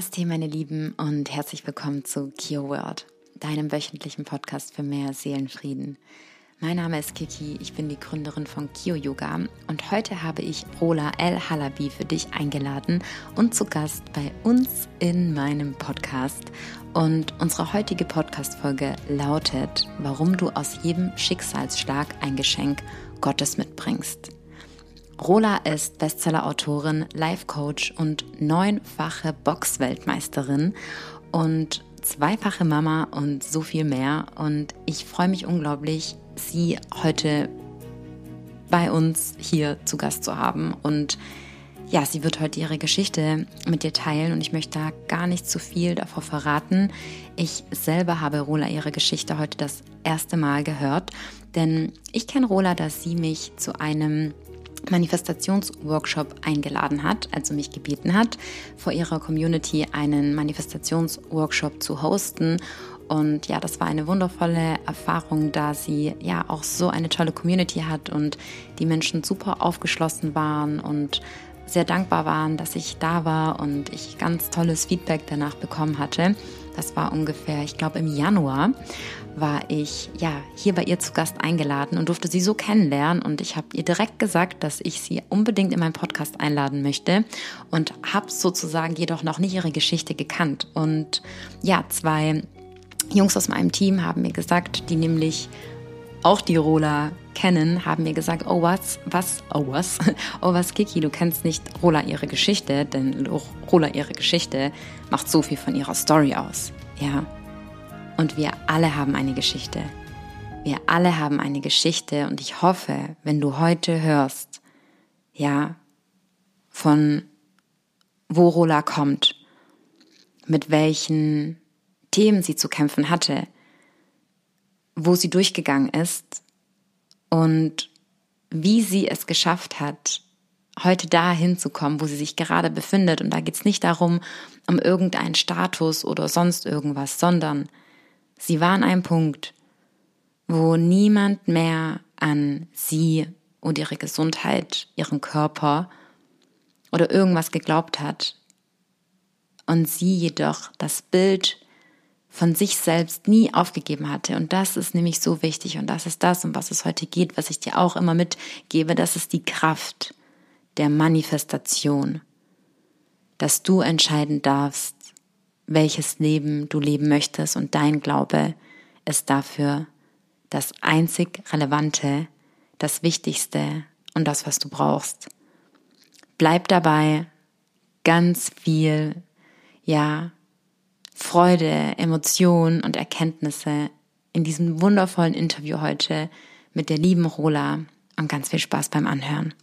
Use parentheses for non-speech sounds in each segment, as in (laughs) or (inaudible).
Namaste, meine Lieben, und herzlich willkommen zu Kio World, deinem wöchentlichen Podcast für mehr Seelenfrieden. Mein Name ist Kiki, ich bin die Gründerin von Kio Yoga und heute habe ich Rola El Halabi für dich eingeladen und zu Gast bei uns in meinem Podcast. Und unsere heutige Podcast-Folge lautet, warum du aus jedem Schicksalsschlag ein Geschenk Gottes mitbringst. Rola ist Bestseller-Autorin, Life-Coach und neunfache Boxweltmeisterin und zweifache Mama und so viel mehr. Und ich freue mich unglaublich, sie heute bei uns hier zu Gast zu haben. Und ja, sie wird heute ihre Geschichte mit dir teilen und ich möchte da gar nicht zu viel davor verraten. Ich selber habe Rola ihre Geschichte heute das erste Mal gehört, denn ich kenne Rola, dass sie mich zu einem Manifestationsworkshop eingeladen hat, also mich gebeten hat, vor ihrer Community einen Manifestationsworkshop zu hosten. Und ja, das war eine wundervolle Erfahrung, da sie ja auch so eine tolle Community hat und die Menschen super aufgeschlossen waren und sehr dankbar waren, dass ich da war und ich ganz tolles Feedback danach bekommen hatte. Das war ungefähr, ich glaube, im Januar war ich ja hier bei ihr zu Gast eingeladen und durfte sie so kennenlernen. Und ich habe ihr direkt gesagt, dass ich sie unbedingt in meinen Podcast einladen möchte und habe sozusagen jedoch noch nicht ihre Geschichte gekannt. Und ja, zwei Jungs aus meinem Team haben mir gesagt, die nämlich auch die Rola kennen, haben mir gesagt, oh was, was, oh was, (laughs) oh was, Kiki, du kennst nicht Rola ihre Geschichte, denn Rola ihre Geschichte macht so viel von ihrer Story aus. Ja, und wir alle haben eine Geschichte. Wir alle haben eine Geschichte und ich hoffe, wenn du heute hörst, ja, von wo Rola kommt, mit welchen Themen sie zu kämpfen hatte, wo sie durchgegangen ist und wie sie es geschafft hat, heute dahin zu kommen, wo sie sich gerade befindet. Und da geht es nicht darum, um irgendeinen Status oder sonst irgendwas, sondern Sie war an einem Punkt, wo niemand mehr an sie und ihre Gesundheit, ihren Körper oder irgendwas geglaubt hat. Und sie jedoch das Bild von sich selbst nie aufgegeben hatte. Und das ist nämlich so wichtig. Und das ist das, um was es heute geht, was ich dir auch immer mitgebe. Das ist die Kraft der Manifestation. Dass du entscheiden darfst, welches Leben du leben möchtest und dein Glaube ist dafür das einzig Relevante, das Wichtigste und das, was du brauchst. Bleib dabei, ganz viel, ja, Freude, Emotionen und Erkenntnisse in diesem wundervollen Interview heute mit der lieben Rola und ganz viel Spaß beim Anhören.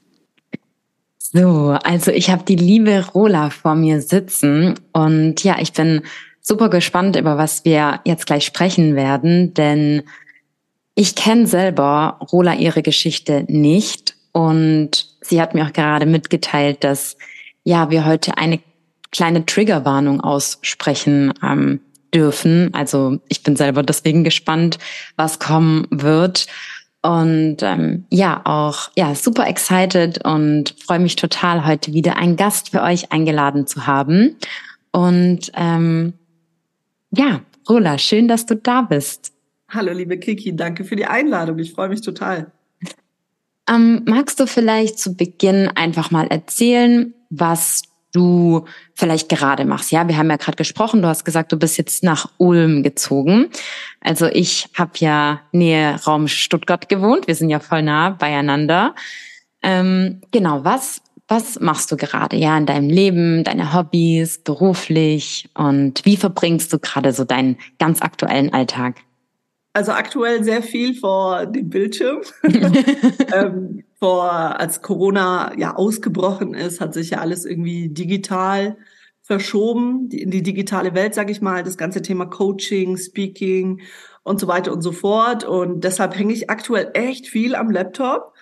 So, also ich habe die liebe Rola vor mir sitzen und ja, ich bin super gespannt, über was wir jetzt gleich sprechen werden, denn ich kenne selber Rola ihre Geschichte nicht und sie hat mir auch gerade mitgeteilt, dass ja, wir heute eine kleine Triggerwarnung aussprechen ähm, dürfen. Also ich bin selber deswegen gespannt, was kommen wird. Und ähm, ja, auch ja, super excited und freue mich total, heute wieder einen Gast für euch eingeladen zu haben. Und ähm, ja, Rola, schön, dass du da bist. Hallo, liebe Kiki, danke für die Einladung. Ich freue mich total. Ähm, magst du vielleicht zu Beginn einfach mal erzählen, was du vielleicht gerade machst. Ja, wir haben ja gerade gesprochen, du hast gesagt, du bist jetzt nach Ulm gezogen. Also ich habe ja Nähe Raum Stuttgart gewohnt, wir sind ja voll nah beieinander. Ähm, genau, was, was machst du gerade ja in deinem Leben, deine Hobbys, beruflich und wie verbringst du gerade so deinen ganz aktuellen Alltag? Also aktuell sehr viel vor dem Bildschirm. (laughs) ähm, vor, als Corona ja ausgebrochen ist, hat sich ja alles irgendwie digital verschoben, in die digitale Welt, sage ich mal, das ganze Thema Coaching, Speaking und so weiter und so fort. Und deshalb hänge ich aktuell echt viel am Laptop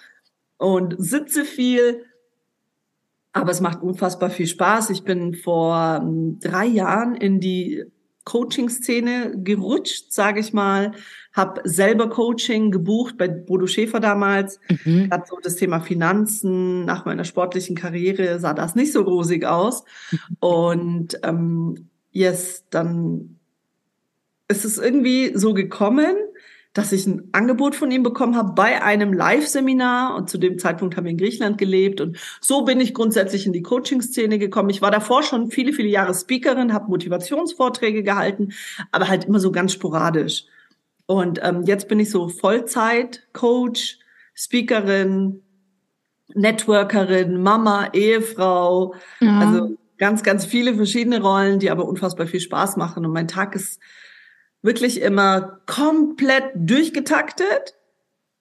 und sitze viel. Aber es macht unfassbar viel Spaß. Ich bin vor ähm, drei Jahren in die Coaching-Szene gerutscht, sage ich mal, habe selber Coaching gebucht bei Bodo Schäfer damals. Mhm. Hat so das Thema Finanzen. Nach meiner sportlichen Karriere sah das nicht so rosig aus. Mhm. Und ähm, yes, dann ist es irgendwie so gekommen, dass ich ein Angebot von ihm bekommen habe bei einem Live-Seminar und zu dem Zeitpunkt haben wir in Griechenland gelebt und so bin ich grundsätzlich in die Coaching-Szene gekommen. Ich war davor schon viele, viele Jahre Speakerin, habe Motivationsvorträge gehalten, aber halt immer so ganz sporadisch. Und ähm, jetzt bin ich so Vollzeit-Coach, Speakerin, Networkerin, Mama, Ehefrau, ja. also ganz, ganz viele verschiedene Rollen, die aber unfassbar viel Spaß machen. Und mein Tag ist wirklich immer komplett durchgetaktet,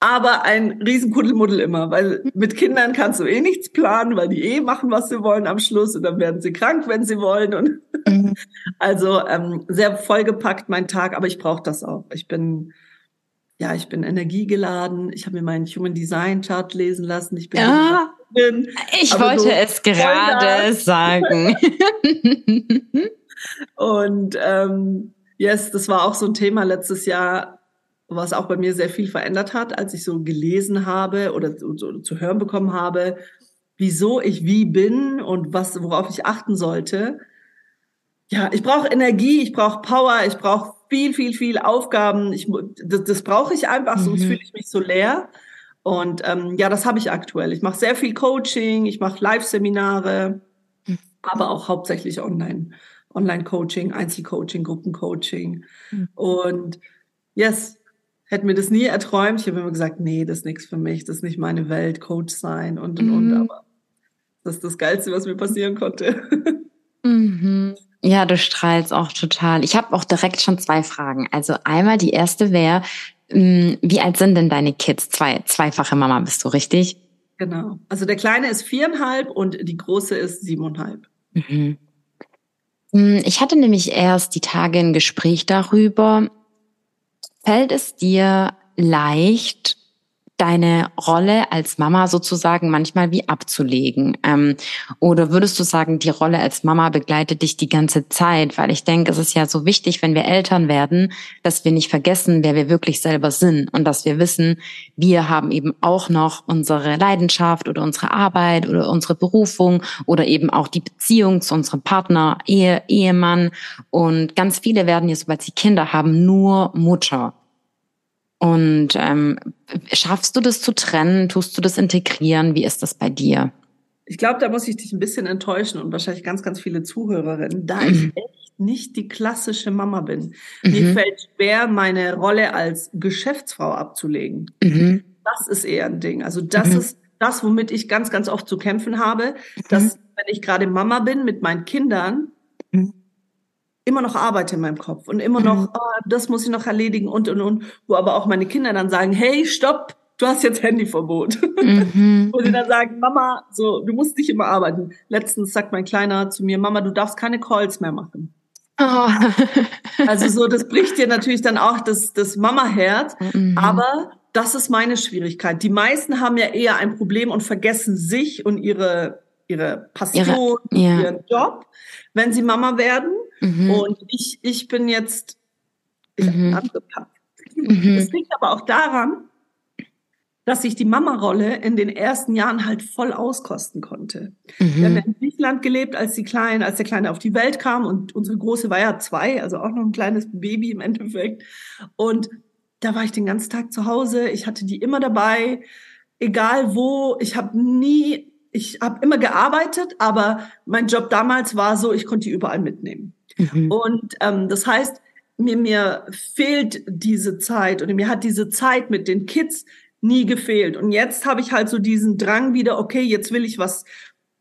aber ein Riesenkuddelmuddel immer, weil mit Kindern kannst du eh nichts planen, weil die eh machen, was sie wollen am Schluss und dann werden sie krank, wenn sie wollen und mhm. (laughs) also ähm, sehr vollgepackt mein Tag, aber ich brauche das auch. Ich bin ja, ich bin energiegeladen. Ich habe mir meinen Human Design Chart lesen lassen. Ich bin ja, bin, ich wollte so es gerade sagen. (laughs) und ähm, Yes, das war auch so ein Thema letztes Jahr, was auch bei mir sehr viel verändert hat, als ich so gelesen habe oder so, zu hören bekommen habe, wieso ich wie bin und was, worauf ich achten sollte. Ja, ich brauche Energie, ich brauche Power, ich brauche viel, viel, viel Aufgaben. Ich, das, das brauche ich einfach, mhm. sonst fühle ich mich so leer. Und ähm, ja, das habe ich aktuell. Ich mache sehr viel Coaching, ich mache Live-Seminare, mhm. aber auch hauptsächlich online. Online-Coaching, Einzelcoaching, Gruppencoaching. Mhm. Und yes, hätte mir das nie erträumt. Ich habe immer gesagt, nee, das ist nichts für mich, das ist nicht meine Welt, Coach sein und und mhm. und. Aber das ist das Geilste, was mir passieren konnte. (laughs) Mhm. Ja, du strahlst auch total. Ich habe auch direkt schon zwei Fragen. Also einmal die erste wäre, hm, wie alt sind denn deine Kids? Zwei, zweifache Mama bist du, richtig? Genau. Also der Kleine ist viereinhalb und die Große ist siebeneinhalb. Mhm. Hm, ich hatte nämlich erst die Tage ein Gespräch darüber. Fällt es dir leicht, deine Rolle als Mama sozusagen manchmal wie abzulegen? Ähm, oder würdest du sagen, die Rolle als Mama begleitet dich die ganze Zeit? Weil ich denke, es ist ja so wichtig, wenn wir Eltern werden, dass wir nicht vergessen, wer wir wirklich selber sind und dass wir wissen, wir haben eben auch noch unsere Leidenschaft oder unsere Arbeit oder unsere Berufung oder eben auch die Beziehung zu unserem Partner, Ehe, Ehemann. Und ganz viele werden ja, sobald sie Kinder haben, nur Mutter. Und ähm, schaffst du das zu trennen? Tust du das integrieren? Wie ist das bei dir? Ich glaube, da muss ich dich ein bisschen enttäuschen und wahrscheinlich ganz, ganz viele Zuhörerinnen, da ich echt nicht die klassische Mama bin. Mhm. Mir fällt schwer, meine Rolle als Geschäftsfrau abzulegen. Mhm. Das ist eher ein Ding. Also das mhm. ist das, womit ich ganz, ganz oft zu kämpfen habe, dass wenn ich gerade Mama bin mit meinen Kindern, mhm immer noch arbeite in meinem Kopf und immer noch, mhm. oh, das muss ich noch erledigen und und und, wo aber auch meine Kinder dann sagen, hey, stopp, du hast jetzt Handyverbot. Mhm. (laughs) wo sie dann sagen, Mama, so, du musst nicht immer arbeiten. Letztens sagt mein Kleiner zu mir, Mama, du darfst keine Calls mehr machen. Oh. also so, das bricht dir natürlich dann auch das, das Mama-Herz, mhm. aber das ist meine Schwierigkeit. Die meisten haben ja eher ein Problem und vergessen sich und ihre, ihre Passion, ihre, ja. ihren Job, wenn sie Mama werden Mhm. Und ich, ich bin jetzt, ich mhm. angepackt. Mhm. Das liegt aber auch daran, dass ich die Mama-Rolle in den ersten Jahren halt voll auskosten konnte. Mhm. Wir haben in Griechenland gelebt, als die Kleine, als der Kleine auf die Welt kam und unsere Große war ja zwei, also auch noch ein kleines Baby im Endeffekt. Und da war ich den ganzen Tag zu Hause. Ich hatte die immer dabei, egal wo. Ich habe nie, ich habe immer gearbeitet, aber mein Job damals war so, ich konnte die überall mitnehmen. Mhm. Und ähm, das heißt, mir, mir fehlt diese Zeit oder mir hat diese Zeit mit den Kids nie gefehlt. Und jetzt habe ich halt so diesen Drang wieder, okay, jetzt will ich was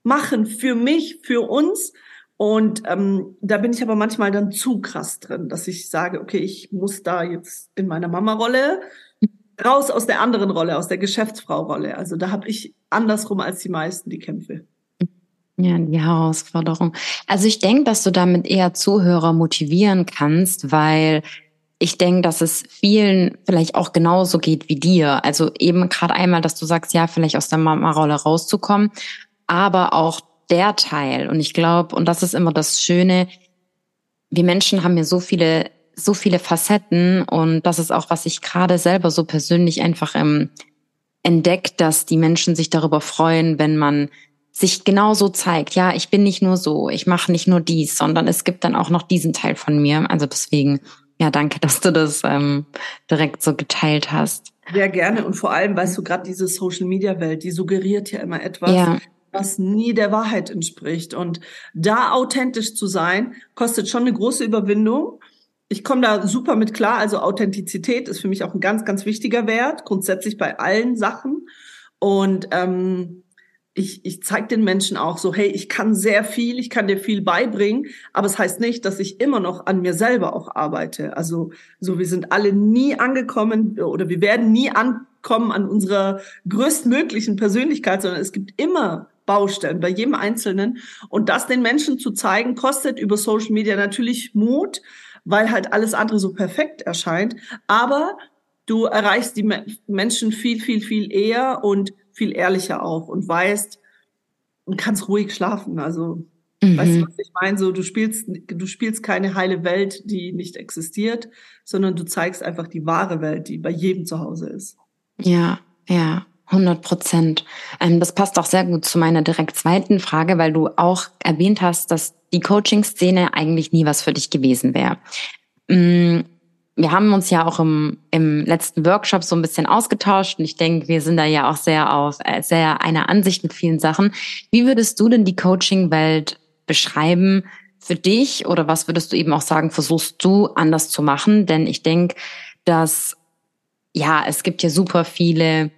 machen für mich, für uns. Und ähm, da bin ich aber manchmal dann zu krass drin, dass ich sage, okay, ich muss da jetzt in meiner Mama-Rolle raus aus der anderen Rolle, aus der Geschäftsfrau-Rolle. Also da habe ich andersrum als die meisten die Kämpfe. Ja, die Herausforderung. Also ich denke, dass du damit eher Zuhörer motivieren kannst, weil ich denke, dass es vielen vielleicht auch genauso geht wie dir. Also eben gerade einmal, dass du sagst, ja, vielleicht aus der Mama-Rolle rauszukommen, aber auch der Teil. Und ich glaube, und das ist immer das Schöne, wir Menschen haben ja so viele so viele Facetten und das ist auch, was ich gerade selber so persönlich einfach ähm, entdeckt, dass die Menschen sich darüber freuen, wenn man sich genauso zeigt. Ja, ich bin nicht nur so, ich mache nicht nur dies, sondern es gibt dann auch noch diesen Teil von mir. Also deswegen, ja, danke, (laughs) dass du das ähm, direkt so geteilt hast. Sehr gerne und vor allem, weißt du, gerade diese Social-Media-Welt, die suggeriert ja immer etwas, ja. was nie der Wahrheit entspricht. Und da authentisch zu sein, kostet schon eine große Überwindung. Ich komme da super mit klar. Also Authentizität ist für mich auch ein ganz, ganz wichtiger Wert, grundsätzlich bei allen Sachen. Und ähm, ich, ich zeige den Menschen auch so, hey, ich kann sehr viel, ich kann dir viel beibringen, aber es das heißt nicht, dass ich immer noch an mir selber auch arbeite. Also so, wir sind alle nie angekommen oder wir werden nie ankommen an unserer größtmöglichen Persönlichkeit, sondern es gibt immer Baustellen bei jedem Einzelnen. Und das den Menschen zu zeigen, kostet über Social Media natürlich Mut, weil halt alles andere so perfekt erscheint. Aber du erreichst die Menschen viel, viel, viel eher und viel ehrlicher auch und weißt und kannst ruhig schlafen. Also mhm. weißt du, was ich meine? So, du spielst, du spielst keine heile Welt, die nicht existiert, sondern du zeigst einfach die wahre Welt, die bei jedem zu Hause ist. Ja, ja. 100 Prozent. Ähm, das passt auch sehr gut zu meiner direkt zweiten Frage, weil du auch erwähnt hast, dass die Coaching-Szene eigentlich nie was für dich gewesen wäre. Mm, wir haben uns ja auch im, im letzten Workshop so ein bisschen ausgetauscht und ich denke, wir sind da ja auch sehr auf äh, sehr einer Ansicht mit vielen Sachen. Wie würdest du denn die Coaching-Welt beschreiben für dich oder was würdest du eben auch sagen, versuchst du anders zu machen? Denn ich denke, dass ja, es gibt ja super viele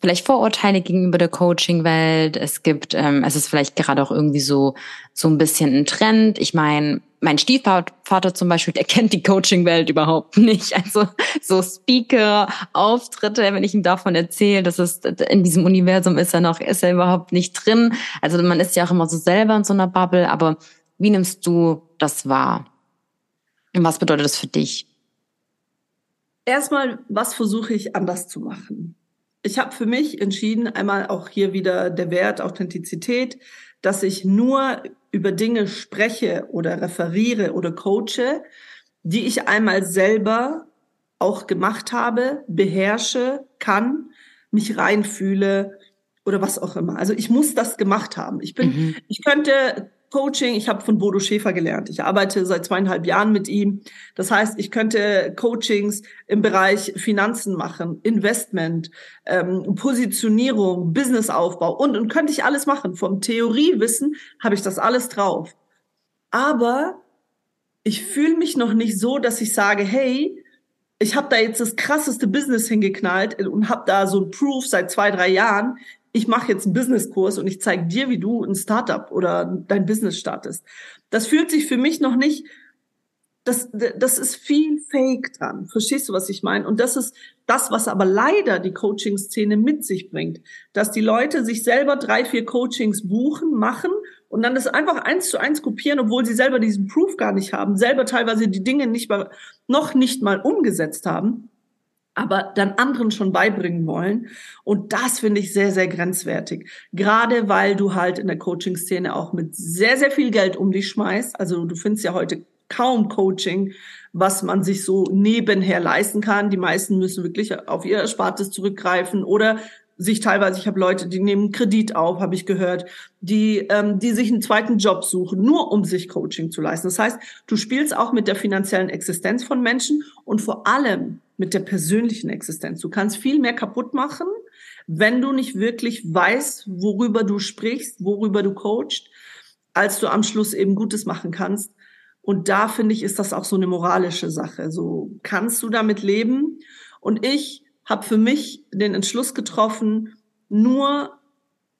vielleicht Vorurteile gegenüber der Coaching-Welt. Es gibt, ähm, es ist vielleicht gerade auch irgendwie so so ein bisschen ein Trend. Ich meine, mein Stiefvater zum Beispiel, der (laughs) kennt die Coaching-Welt überhaupt nicht. Also so Speaker-Auftritte, wenn ich ihm davon erzähle, dass es in diesem Universum ist er noch, ist er überhaupt nicht drin. Also man ist ja auch immer so selber in so einer Bubble. Aber wie nimmst du das wahr? Und was bedeutet das für dich? Erstmal, was versuche ich anders zu machen? Ich habe für mich entschieden, einmal auch hier wieder der Wert Authentizität, dass ich nur über Dinge spreche oder referiere oder coache, die ich einmal selber auch gemacht habe, beherrsche, kann, mich reinfühle oder was auch immer. Also ich muss das gemacht haben. Ich bin, mhm. ich könnte Coaching, ich habe von Bodo Schäfer gelernt. Ich arbeite seit zweieinhalb Jahren mit ihm. Das heißt, ich könnte Coachings im Bereich Finanzen machen, Investment, ähm, Positionierung, Businessaufbau und, und könnte ich alles machen. Vom Theoriewissen habe ich das alles drauf. Aber ich fühle mich noch nicht so, dass ich sage, hey, ich habe da jetzt das krasseste Business hingeknallt und habe da so ein Proof seit zwei, drei Jahren ich mache jetzt einen Businesskurs und ich zeige dir, wie du ein Startup oder dein Business startest. Das fühlt sich für mich noch nicht, das, das ist viel Fake dran. Verstehst du, was ich meine? Und das ist das, was aber leider die Coaching-Szene mit sich bringt, dass die Leute sich selber drei, vier Coachings buchen, machen und dann das einfach eins zu eins kopieren, obwohl sie selber diesen Proof gar nicht haben, selber teilweise die Dinge nicht mal, noch nicht mal umgesetzt haben aber dann anderen schon beibringen wollen. Und das finde ich sehr, sehr grenzwertig. Gerade weil du halt in der Coaching-Szene auch mit sehr, sehr viel Geld um dich schmeißt. Also du findest ja heute kaum Coaching, was man sich so nebenher leisten kann. Die meisten müssen wirklich auf ihr Erspartes zurückgreifen oder sich teilweise, ich habe Leute, die nehmen Kredit auf, habe ich gehört, die, ähm, die sich einen zweiten Job suchen, nur um sich Coaching zu leisten. Das heißt, du spielst auch mit der finanziellen Existenz von Menschen und vor allem mit der persönlichen Existenz. Du kannst viel mehr kaputt machen, wenn du nicht wirklich weißt, worüber du sprichst, worüber du coachst, als du am Schluss eben Gutes machen kannst. Und da finde ich, ist das auch so eine moralische Sache. So kannst du damit leben. Und ich habe für mich den Entschluss getroffen, nur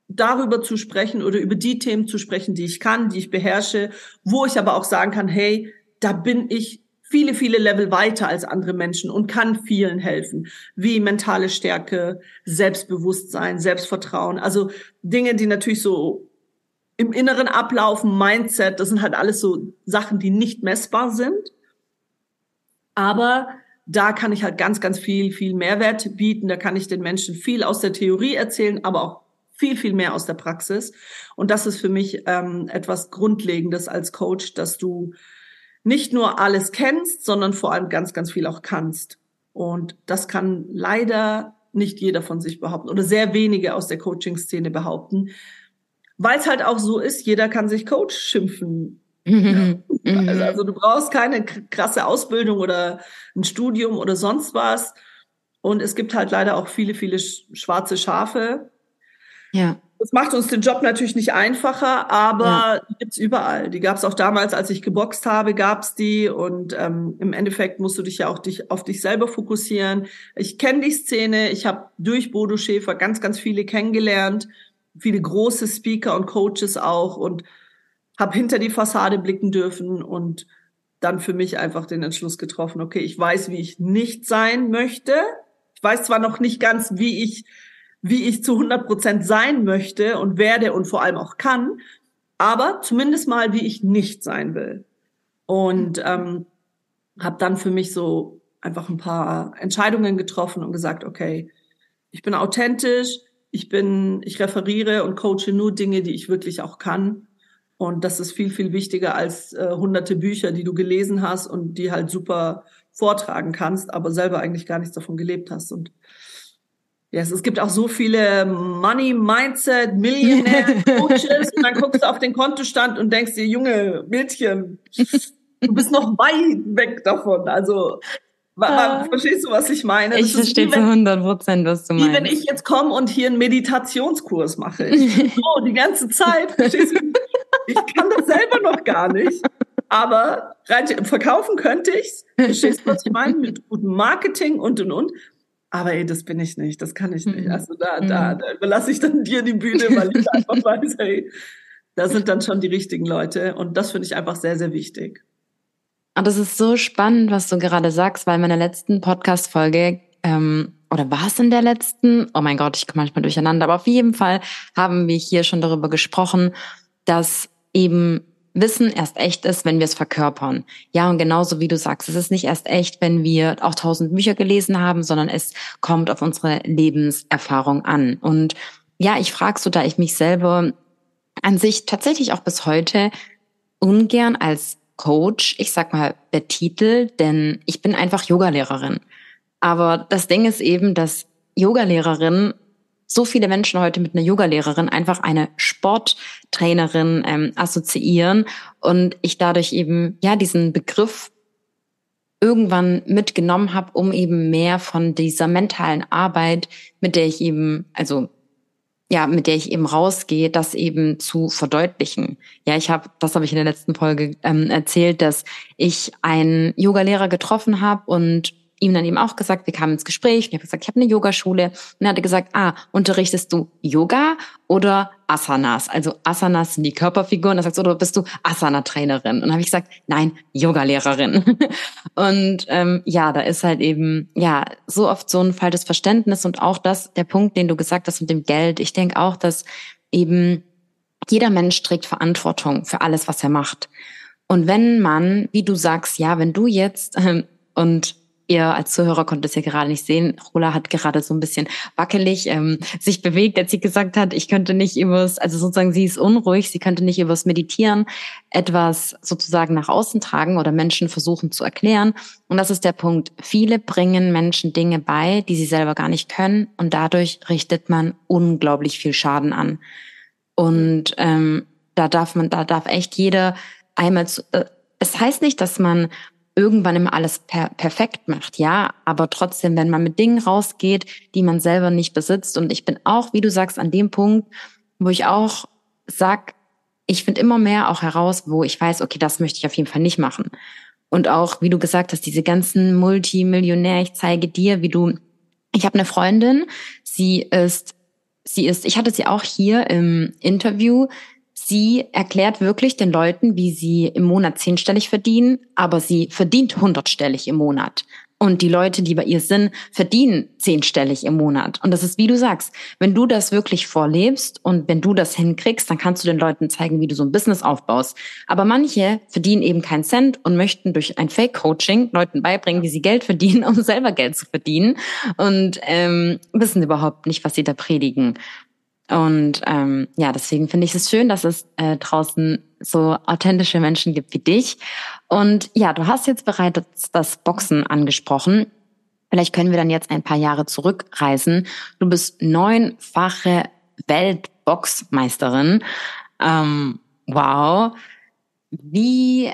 darüber zu sprechen oder über die Themen zu sprechen, die ich kann, die ich beherrsche, wo ich aber auch sagen kann, hey, da bin ich viele, viele Level weiter als andere Menschen und kann vielen helfen, wie mentale Stärke, Selbstbewusstsein, Selbstvertrauen, also Dinge, die natürlich so im Inneren ablaufen, Mindset, das sind halt alles so Sachen, die nicht messbar sind. Aber da kann ich halt ganz, ganz viel, viel Mehrwert bieten. Da kann ich den Menschen viel aus der Theorie erzählen, aber auch viel, viel mehr aus der Praxis. Und das ist für mich ähm, etwas Grundlegendes als Coach, dass du nicht nur alles kennst, sondern vor allem ganz, ganz viel auch kannst. Und das kann leider nicht jeder von sich behaupten oder sehr wenige aus der Coaching-Szene behaupten, weil es halt auch so ist, jeder kann sich Coach schimpfen. (laughs) Mhm. Also, also du brauchst keine krasse Ausbildung oder ein Studium oder sonst was. Und es gibt halt leider auch viele, viele schwarze Schafe. Ja. Das macht uns den Job natürlich nicht einfacher, aber ja. die gibt's überall. Die gab's auch damals, als ich geboxt habe, gab's die. Und ähm, im Endeffekt musst du dich ja auch dich, auf dich selber fokussieren. Ich kenne die Szene. Ich habe durch Bodo Schäfer ganz, ganz viele kennengelernt. Viele große Speaker und Coaches auch. Und habe hinter die Fassade blicken dürfen und dann für mich einfach den Entschluss getroffen, okay, ich weiß, wie ich nicht sein möchte. Ich weiß zwar noch nicht ganz, wie ich wie ich zu 100 Prozent sein möchte und werde und vor allem auch kann, aber zumindest mal, wie ich nicht sein will. Und ähm, habe dann für mich so einfach ein paar Entscheidungen getroffen und gesagt, okay, ich bin authentisch, ich bin, ich referiere und coache nur Dinge, die ich wirklich auch kann. Und das ist viel, viel wichtiger als äh, hunderte Bücher, die du gelesen hast und die halt super vortragen kannst, aber selber eigentlich gar nichts davon gelebt hast. Und Yes, es gibt auch so viele Money Mindset Millionär (laughs) Coaches und dann guckst du auf den Kontostand und denkst dir, Junge Mädchen, du bist noch weit weg davon. Also ja. verstehst du, was ich meine? Das ich verstehe zu 100 Prozent, was du meinst. Wie wenn ich jetzt komme und hier einen Meditationskurs mache. Ich (laughs) so die ganze Zeit, verstehst du? Ich kann das selber noch gar nicht. Aber rein verkaufen könnte ich's. Verstehst du, was ich meine? Mit gutem Marketing und und und. Aber ey, das bin ich nicht, das kann ich nicht. Mhm. Also da, da, mhm. da überlasse ich dann dir die Bühne, weil ich (laughs) einfach weiß, hey, da sind dann schon die richtigen Leute. Und das finde ich einfach sehr, sehr wichtig. Und das ist so spannend, was du gerade sagst, weil in meiner letzten Podcast-Folge, ähm, oder war es in der letzten? Oh mein Gott, ich komme manchmal durcheinander, aber auf jeden Fall haben wir hier schon darüber gesprochen, dass eben Wissen erst echt ist, wenn wir es verkörpern. Ja, und genauso wie du sagst, es ist nicht erst echt, wenn wir auch tausend Bücher gelesen haben, sondern es kommt auf unsere Lebenserfahrung an. Und ja, ich frage so, da ich mich selber an sich tatsächlich auch bis heute ungern als Coach, ich sag mal, betitelt, denn ich bin einfach Yogalehrerin. Aber das Ding ist eben, dass Yogalehrerin so viele Menschen heute mit einer Yogalehrerin einfach eine Sporttrainerin ähm, assoziieren und ich dadurch eben ja diesen Begriff irgendwann mitgenommen habe, um eben mehr von dieser mentalen Arbeit, mit der ich eben, also ja, mit der ich eben rausgehe, das eben zu verdeutlichen. Ja, ich habe, das habe ich in der letzten Folge ähm, erzählt, dass ich einen Yogalehrer getroffen habe und ihm dann eben auch gesagt, wir kamen ins Gespräch und ich habe gesagt, ich habe eine Yogaschule. Und er hatte gesagt, ah, unterrichtest du Yoga oder Asanas? Also Asanas sind die Körperfiguren. Er sagt, oder bist du Asana-Trainerin? Und dann habe ich gesagt, nein, Yoga-Lehrerin. (laughs) und ähm, ja, da ist halt eben ja so oft so ein falsches Verständnis und auch das, der Punkt, den du gesagt hast mit dem Geld. Ich denke auch, dass eben jeder Mensch trägt Verantwortung für alles, was er macht. Und wenn man, wie du sagst, ja, wenn du jetzt ähm, und Ihr als Zuhörer konntet es ja gerade nicht sehen. Rola hat gerade so ein bisschen wackelig ähm, sich bewegt, als sie gesagt hat, ich könnte nicht übers, also sozusagen sie ist unruhig, sie könnte nicht übers Meditieren etwas sozusagen nach außen tragen oder Menschen versuchen zu erklären. Und das ist der Punkt. Viele bringen Menschen Dinge bei, die sie selber gar nicht können und dadurch richtet man unglaublich viel Schaden an. Und ähm, da darf man, da darf echt jeder einmal zu, äh, es heißt nicht, dass man irgendwann immer alles per perfekt macht, ja, aber trotzdem, wenn man mit Dingen rausgeht, die man selber nicht besitzt und ich bin auch, wie du sagst, an dem Punkt, wo ich auch sag, ich finde immer mehr auch heraus, wo ich weiß, okay, das möchte ich auf jeden Fall nicht machen. Und auch, wie du gesagt hast, diese ganzen Multimillionär, ich zeige dir, wie du, ich habe eine Freundin, sie ist, sie ist, ich hatte sie auch hier im Interview, Sie erklärt wirklich den Leuten, wie sie im Monat zehnstellig verdienen, aber sie verdient hundertstellig im Monat. Und die Leute, die bei ihr sind, verdienen zehnstellig im Monat. Und das ist, wie du sagst, wenn du das wirklich vorlebst und wenn du das hinkriegst, dann kannst du den Leuten zeigen, wie du so ein Business aufbaust. Aber manche verdienen eben keinen Cent und möchten durch ein Fake-Coaching Leuten beibringen, wie sie Geld verdienen, (laughs) um selber Geld zu verdienen und ähm, wissen überhaupt nicht, was sie da predigen. Und ähm, ja, deswegen finde ich es schön, dass es äh, draußen so authentische Menschen gibt wie dich. Und ja, du hast jetzt bereits das Boxen angesprochen. Vielleicht können wir dann jetzt ein paar Jahre zurückreisen. Du bist neunfache Weltboxmeisterin. Ähm, wow. Wie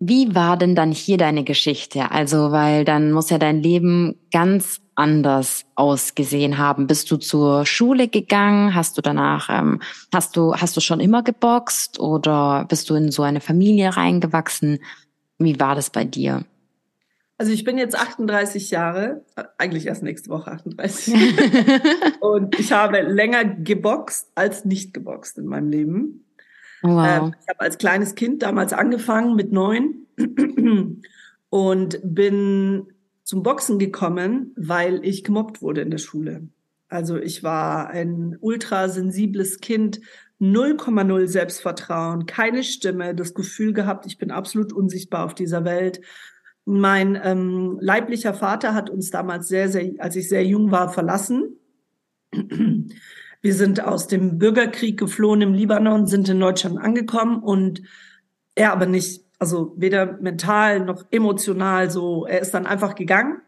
wie war denn dann hier deine Geschichte? Also, weil dann muss ja dein Leben ganz anders ausgesehen haben. Bist du zur Schule gegangen? Hast du danach, ähm, hast du, hast du schon immer geboxt oder bist du in so eine Familie reingewachsen? Wie war das bei dir? Also ich bin jetzt 38 Jahre, eigentlich erst nächste Woche 38. (laughs) und ich habe länger geboxt als nicht geboxt in meinem Leben. Wow. Ähm, ich habe als kleines Kind damals angefangen mit neun (clears throat) und bin zum Boxen gekommen, weil ich gemobbt wurde in der Schule. Also ich war ein ultrasensibles Kind, 0,0 Selbstvertrauen, keine Stimme, das Gefühl gehabt, ich bin absolut unsichtbar auf dieser Welt. Mein ähm, leiblicher Vater hat uns damals sehr, sehr, als ich sehr jung war, verlassen. Wir sind aus dem Bürgerkrieg geflohen im Libanon, sind in Deutschland angekommen und er aber nicht, also weder mental noch emotional so, er ist dann einfach gegangen.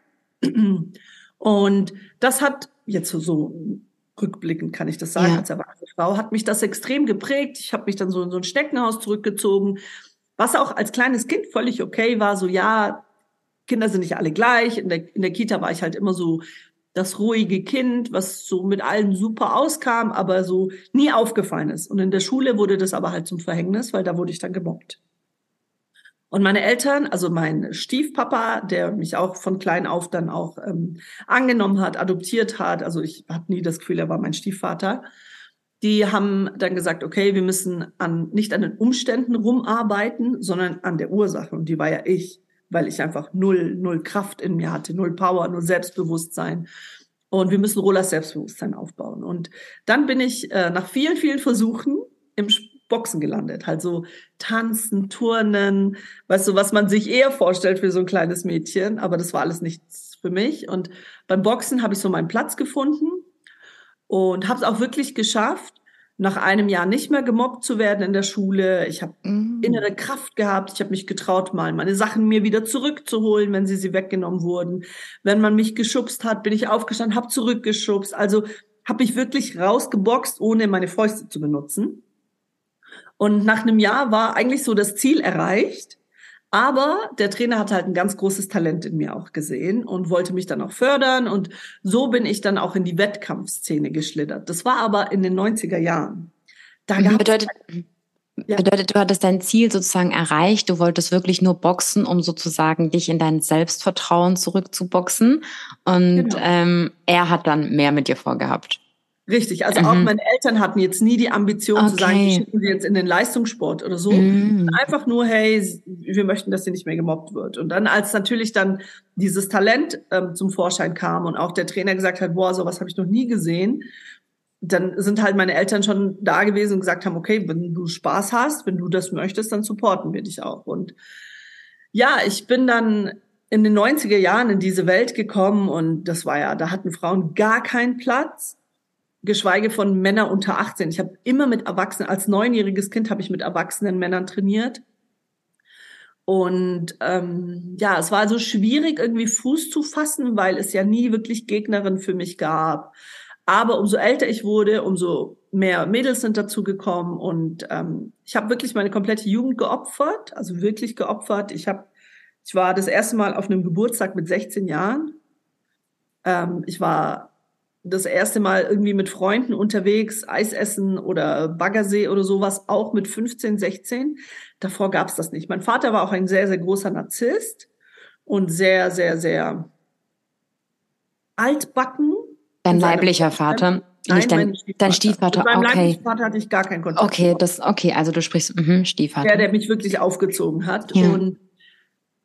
Und das hat jetzt so rückblickend kann ich das sagen, ja. als erwachsene Frau, hat mich das extrem geprägt. Ich habe mich dann so in so ein Steckenhaus zurückgezogen, was auch als kleines Kind völlig okay war. So ja, Kinder sind nicht alle gleich. In der, in der Kita war ich halt immer so das ruhige Kind, was so mit allen super auskam, aber so nie aufgefallen ist. Und in der Schule wurde das aber halt zum Verhängnis, weil da wurde ich dann gemobbt. Und meine Eltern, also mein Stiefpapa, der mich auch von klein auf dann auch ähm, angenommen hat, adoptiert hat, also ich hatte nie das Gefühl, er war mein Stiefvater, die haben dann gesagt, okay, wir müssen an, nicht an den Umständen rumarbeiten, sondern an der Ursache. Und die war ja ich weil ich einfach null, null Kraft in mir hatte, null Power, null Selbstbewusstsein. Und wir müssen Rollers Selbstbewusstsein aufbauen. Und dann bin ich äh, nach vielen, vielen Versuchen im Boxen gelandet. Halt so tanzen, turnen, weißt du, was man sich eher vorstellt für so ein kleines Mädchen. Aber das war alles nichts für mich. Und beim Boxen habe ich so meinen Platz gefunden und habe es auch wirklich geschafft, nach einem Jahr nicht mehr gemobbt zu werden in der Schule. Ich habe mhm. innere Kraft gehabt. Ich habe mich getraut, mal meine Sachen mir wieder zurückzuholen, wenn sie sie weggenommen wurden. Wenn man mich geschubst hat, bin ich aufgestanden, habe zurückgeschubst. Also habe ich wirklich rausgeboxt, ohne meine Fäuste zu benutzen. Und nach einem Jahr war eigentlich so das Ziel erreicht. Aber der Trainer hat halt ein ganz großes Talent in mir auch gesehen und wollte mich dann auch fördern. Und so bin ich dann auch in die Wettkampfszene geschlittert. Das war aber in den 90er Jahren. Da mhm. bedeutet, ja. bedeutet, du hattest dein Ziel sozusagen erreicht. Du wolltest wirklich nur boxen, um sozusagen dich in dein Selbstvertrauen zurückzuboxen. Und genau. ähm, er hat dann mehr mit dir vorgehabt. Richtig, also mhm. auch meine Eltern hatten jetzt nie die Ambition okay. zu sagen, wir schicken sie jetzt in den Leistungssport oder so. Mhm. Einfach nur, hey, wir möchten, dass sie nicht mehr gemobbt wird. Und dann, als natürlich dann dieses Talent ähm, zum Vorschein kam und auch der Trainer gesagt hat, boah, sowas habe ich noch nie gesehen, dann sind halt meine Eltern schon da gewesen und gesagt haben, okay, wenn du Spaß hast, wenn du das möchtest, dann supporten wir dich auch. Und ja, ich bin dann in den 90er Jahren in diese Welt gekommen und das war ja, da hatten Frauen gar keinen Platz geschweige von Männer unter 18. Ich habe immer mit Erwachsenen, als neunjähriges Kind habe ich mit erwachsenen Männern trainiert. Und ähm, ja, es war also schwierig, irgendwie Fuß zu fassen, weil es ja nie wirklich Gegnerin für mich gab. Aber umso älter ich wurde, umso mehr Mädels sind dazu gekommen und ähm, ich habe wirklich meine komplette Jugend geopfert, also wirklich geopfert. Ich habe, ich war das erste Mal auf einem Geburtstag mit 16 Jahren. Ähm, ich war das erste Mal irgendwie mit Freunden unterwegs, Eis essen oder Baggersee oder sowas, auch mit 15, 16. Davor gab es das nicht. Mein Vater war auch ein sehr, sehr großer Narzisst und sehr, sehr, sehr altbacken. Dein leiblicher Vater? Nein, nicht dein, Stiefvater. dein Stiefvater. Mit meinem okay. leiblichen Vater hatte ich gar keinen Kontakt. Okay, das, okay, also du sprichst mh, Stiefvater. Der, der mich wirklich aufgezogen hat. Ja. Und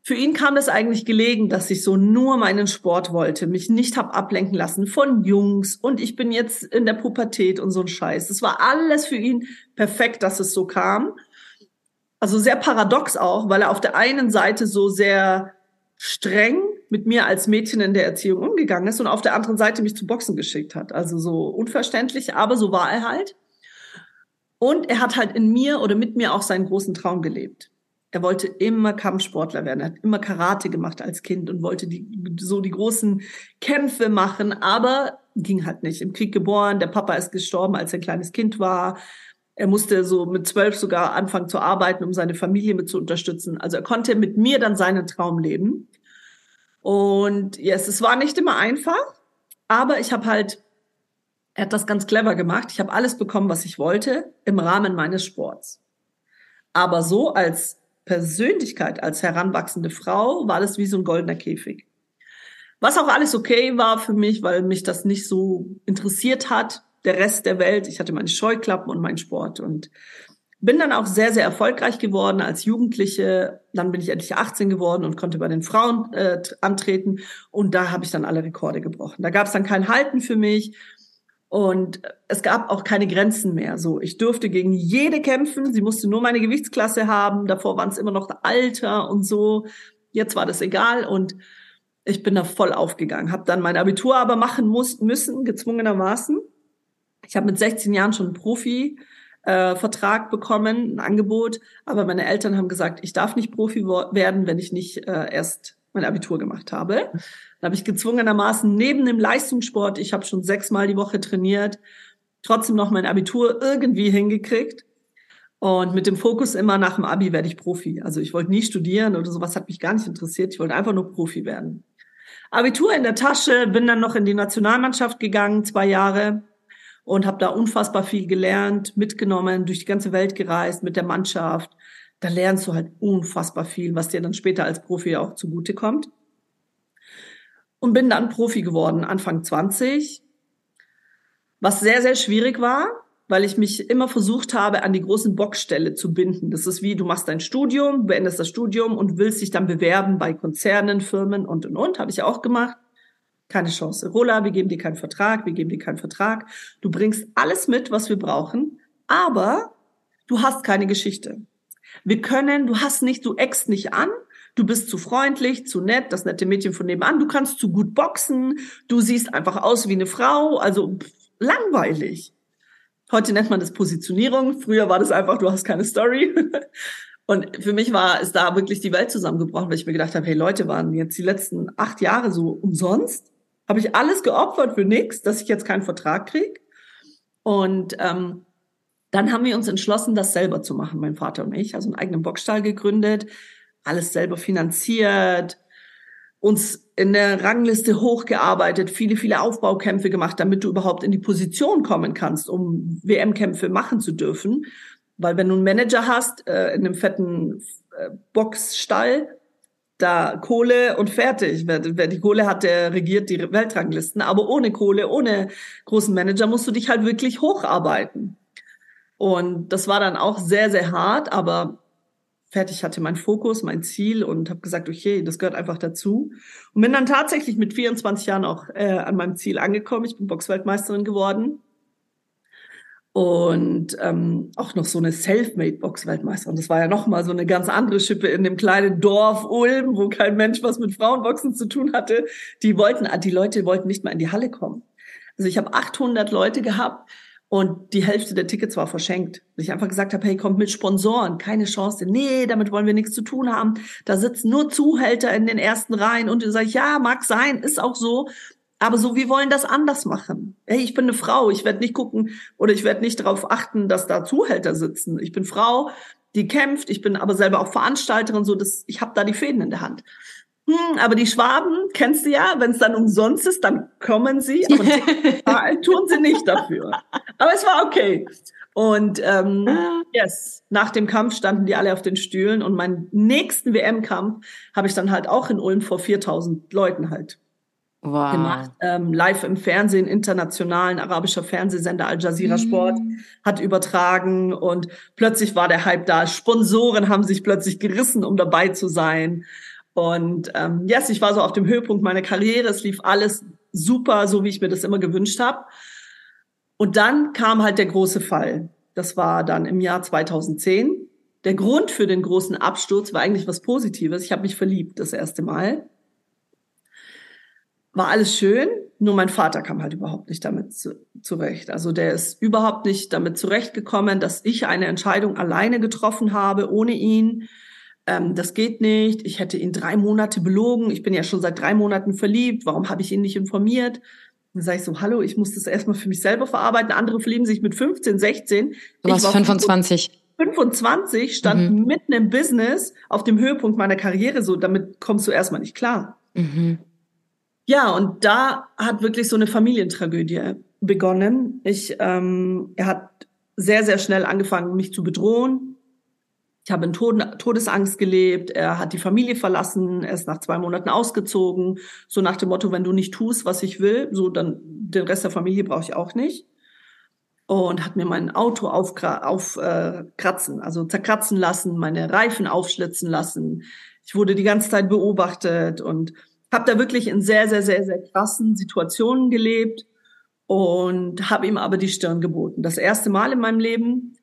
für ihn kam es eigentlich gelegen, dass ich so nur meinen Sport wollte, mich nicht hab ablenken lassen von Jungs und ich bin jetzt in der Pubertät und so ein Scheiß. Es war alles für ihn perfekt, dass es so kam. Also sehr paradox auch, weil er auf der einen Seite so sehr streng mit mir als Mädchen in der Erziehung umgegangen ist und auf der anderen Seite mich zu Boxen geschickt hat. Also so unverständlich, aber so war er halt. Und er hat halt in mir oder mit mir auch seinen großen Traum gelebt. Er wollte immer Kampfsportler werden. Er hat immer Karate gemacht als Kind und wollte die, so die großen Kämpfe machen, aber ging halt nicht. Im Krieg geboren, der Papa ist gestorben, als er ein kleines Kind war. Er musste so mit zwölf sogar anfangen zu arbeiten, um seine Familie mit zu unterstützen. Also er konnte mit mir dann seinen Traum leben. Und yes, es war nicht immer einfach, aber ich habe halt, er hat das ganz clever gemacht. Ich habe alles bekommen, was ich wollte, im Rahmen meines Sports. Aber so als Persönlichkeit als heranwachsende Frau war das wie so ein goldener Käfig. Was auch alles okay war für mich, weil mich das nicht so interessiert hat, der Rest der Welt. Ich hatte meine Scheuklappen und meinen Sport und bin dann auch sehr, sehr erfolgreich geworden als Jugendliche. Dann bin ich endlich 18 geworden und konnte bei den Frauen äh, antreten. Und da habe ich dann alle Rekorde gebrochen. Da gab es dann kein Halten für mich. Und es gab auch keine Grenzen mehr. So, ich durfte gegen jede kämpfen. Sie musste nur meine Gewichtsklasse haben. Davor waren es immer noch Alter und so. Jetzt war das egal und ich bin da voll aufgegangen. Habe dann mein Abitur aber machen muss, müssen, gezwungenermaßen. Ich habe mit 16 Jahren schon einen Profi-Vertrag äh, bekommen, ein Angebot. Aber meine Eltern haben gesagt, ich darf nicht Profi werden, wenn ich nicht äh, erst mein Abitur gemacht habe. Dann habe ich gezwungenermaßen neben dem Leistungssport, ich habe schon sechsmal die Woche trainiert, trotzdem noch mein Abitur irgendwie hingekriegt. Und mit dem Fokus immer nach dem Abi werde ich Profi. Also ich wollte nie studieren oder sowas, hat mich gar nicht interessiert. Ich wollte einfach nur Profi werden. Abitur in der Tasche, bin dann noch in die Nationalmannschaft gegangen, zwei Jahre und habe da unfassbar viel gelernt, mitgenommen, durch die ganze Welt gereist mit der Mannschaft. Da lernst du halt unfassbar viel, was dir dann später als Profi auch zugutekommt und bin dann Profi geworden, Anfang 20. Was sehr, sehr schwierig war, weil ich mich immer versucht habe, an die großen Boxstelle zu binden. Das ist wie, du machst dein Studium, beendest das Studium und willst dich dann bewerben bei Konzernen, Firmen und, und, und. Habe ich auch gemacht. Keine Chance. Rola, wir geben dir keinen Vertrag, wir geben dir keinen Vertrag. Du bringst alles mit, was wir brauchen, aber du hast keine Geschichte. Wir können, du hast nicht, du eckst nicht an, du bist zu freundlich, zu nett, das nette Mädchen von nebenan, du kannst zu gut boxen, du siehst einfach aus wie eine Frau, also langweilig. Heute nennt man das Positionierung, früher war das einfach, du hast keine Story. (laughs) Und für mich war es da wirklich die Welt zusammengebrochen, weil ich mir gedacht habe, hey Leute, waren jetzt die letzten acht Jahre so umsonst? Habe ich alles geopfert für nichts, dass ich jetzt keinen Vertrag krieg? Und ähm, dann haben wir uns entschlossen, das selber zu machen, mein Vater und ich. Also einen eigenen Boxstall gegründet, alles selber finanziert, uns in der Rangliste hochgearbeitet, viele, viele Aufbaukämpfe gemacht, damit du überhaupt in die Position kommen kannst, um WM-Kämpfe machen zu dürfen. Weil wenn du einen Manager hast äh, in einem fetten äh, Boxstall, da Kohle und fertig. Wer, wer die Kohle hat, der regiert die Weltranglisten. Aber ohne Kohle, ohne großen Manager musst du dich halt wirklich hocharbeiten. Und das war dann auch sehr, sehr hart, aber fertig hatte mein Fokus, mein Ziel und habe gesagt, okay, das gehört einfach dazu. Und bin dann tatsächlich mit 24 Jahren auch äh, an meinem Ziel angekommen. Ich bin Boxweltmeisterin geworden. Und ähm, auch noch so eine Selfmade-Boxweltmeisterin. Das war ja noch mal so eine ganz andere Schippe in dem kleinen Dorf Ulm, wo kein Mensch was mit Frauenboxen zu tun hatte. Die wollten, die Leute wollten nicht mal in die Halle kommen. Also ich habe 800 Leute gehabt, und die Hälfte der Tickets war verschenkt. Ich einfach gesagt habe, hey, kommt mit Sponsoren, keine Chance. Nee, damit wollen wir nichts zu tun haben. Da sitzen nur Zuhälter in den ersten Reihen. Und ich sage, ja, mag sein, ist auch so. Aber so, wir wollen das anders machen. Hey, ich bin eine Frau, ich werde nicht gucken oder ich werde nicht darauf achten, dass da Zuhälter sitzen. Ich bin Frau, die kämpft, ich bin aber selber auch Veranstalterin, so dass ich habe da die Fäden in der Hand. Hm, aber die Schwaben, kennst du ja, wenn es dann umsonst ist, dann kommen sie, aber (laughs) zahlen tun sie nicht dafür. Aber es war okay. Und ähm, yes, nach dem Kampf standen die alle auf den Stühlen und meinen nächsten WM-Kampf habe ich dann halt auch in Ulm vor 4000 Leuten halt wow. gemacht. Ähm, live im Fernsehen, internationalen arabischer Fernsehsender Al Jazeera Sport mm. hat übertragen und plötzlich war der Hype da. Sponsoren haben sich plötzlich gerissen, um dabei zu sein. Und ähm, yes, ich war so auf dem Höhepunkt meiner Karriere. Es lief alles super, so wie ich mir das immer gewünscht habe. Und dann kam halt der große Fall. Das war dann im Jahr 2010. Der Grund für den großen Absturz war eigentlich was Positives. Ich habe mich verliebt das erste Mal. war alles schön, nur mein Vater kam halt überhaupt nicht damit zu, zurecht. Also der ist überhaupt nicht damit zurechtgekommen, dass ich eine Entscheidung alleine getroffen habe, ohne ihn. Ähm, das geht nicht. Ich hätte ihn drei Monate belogen. Ich bin ja schon seit drei Monaten verliebt. Warum habe ich ihn nicht informiert? Dann sage ich so, hallo, ich muss das erstmal für mich selber verarbeiten. Andere verlieben sich mit 15, 16. Du warst war 25. 25, stand mhm. mitten im Business auf dem Höhepunkt meiner Karriere. So, damit kommst du erstmal nicht klar. Mhm. Ja, und da hat wirklich so eine Familientragödie begonnen. Ich, ähm, er hat sehr, sehr schnell angefangen, mich zu bedrohen. Ich habe in Tod Todesangst gelebt. Er hat die Familie verlassen. Er ist nach zwei Monaten ausgezogen. So nach dem Motto, wenn du nicht tust, was ich will, so dann den Rest der Familie brauche ich auch nicht. Und hat mir mein Auto aufkratzen, äh, also zerkratzen lassen, meine Reifen aufschlitzen lassen. Ich wurde die ganze Zeit beobachtet und habe da wirklich in sehr, sehr, sehr, sehr krassen Situationen gelebt und habe ihm aber die Stirn geboten. Das erste Mal in meinem Leben.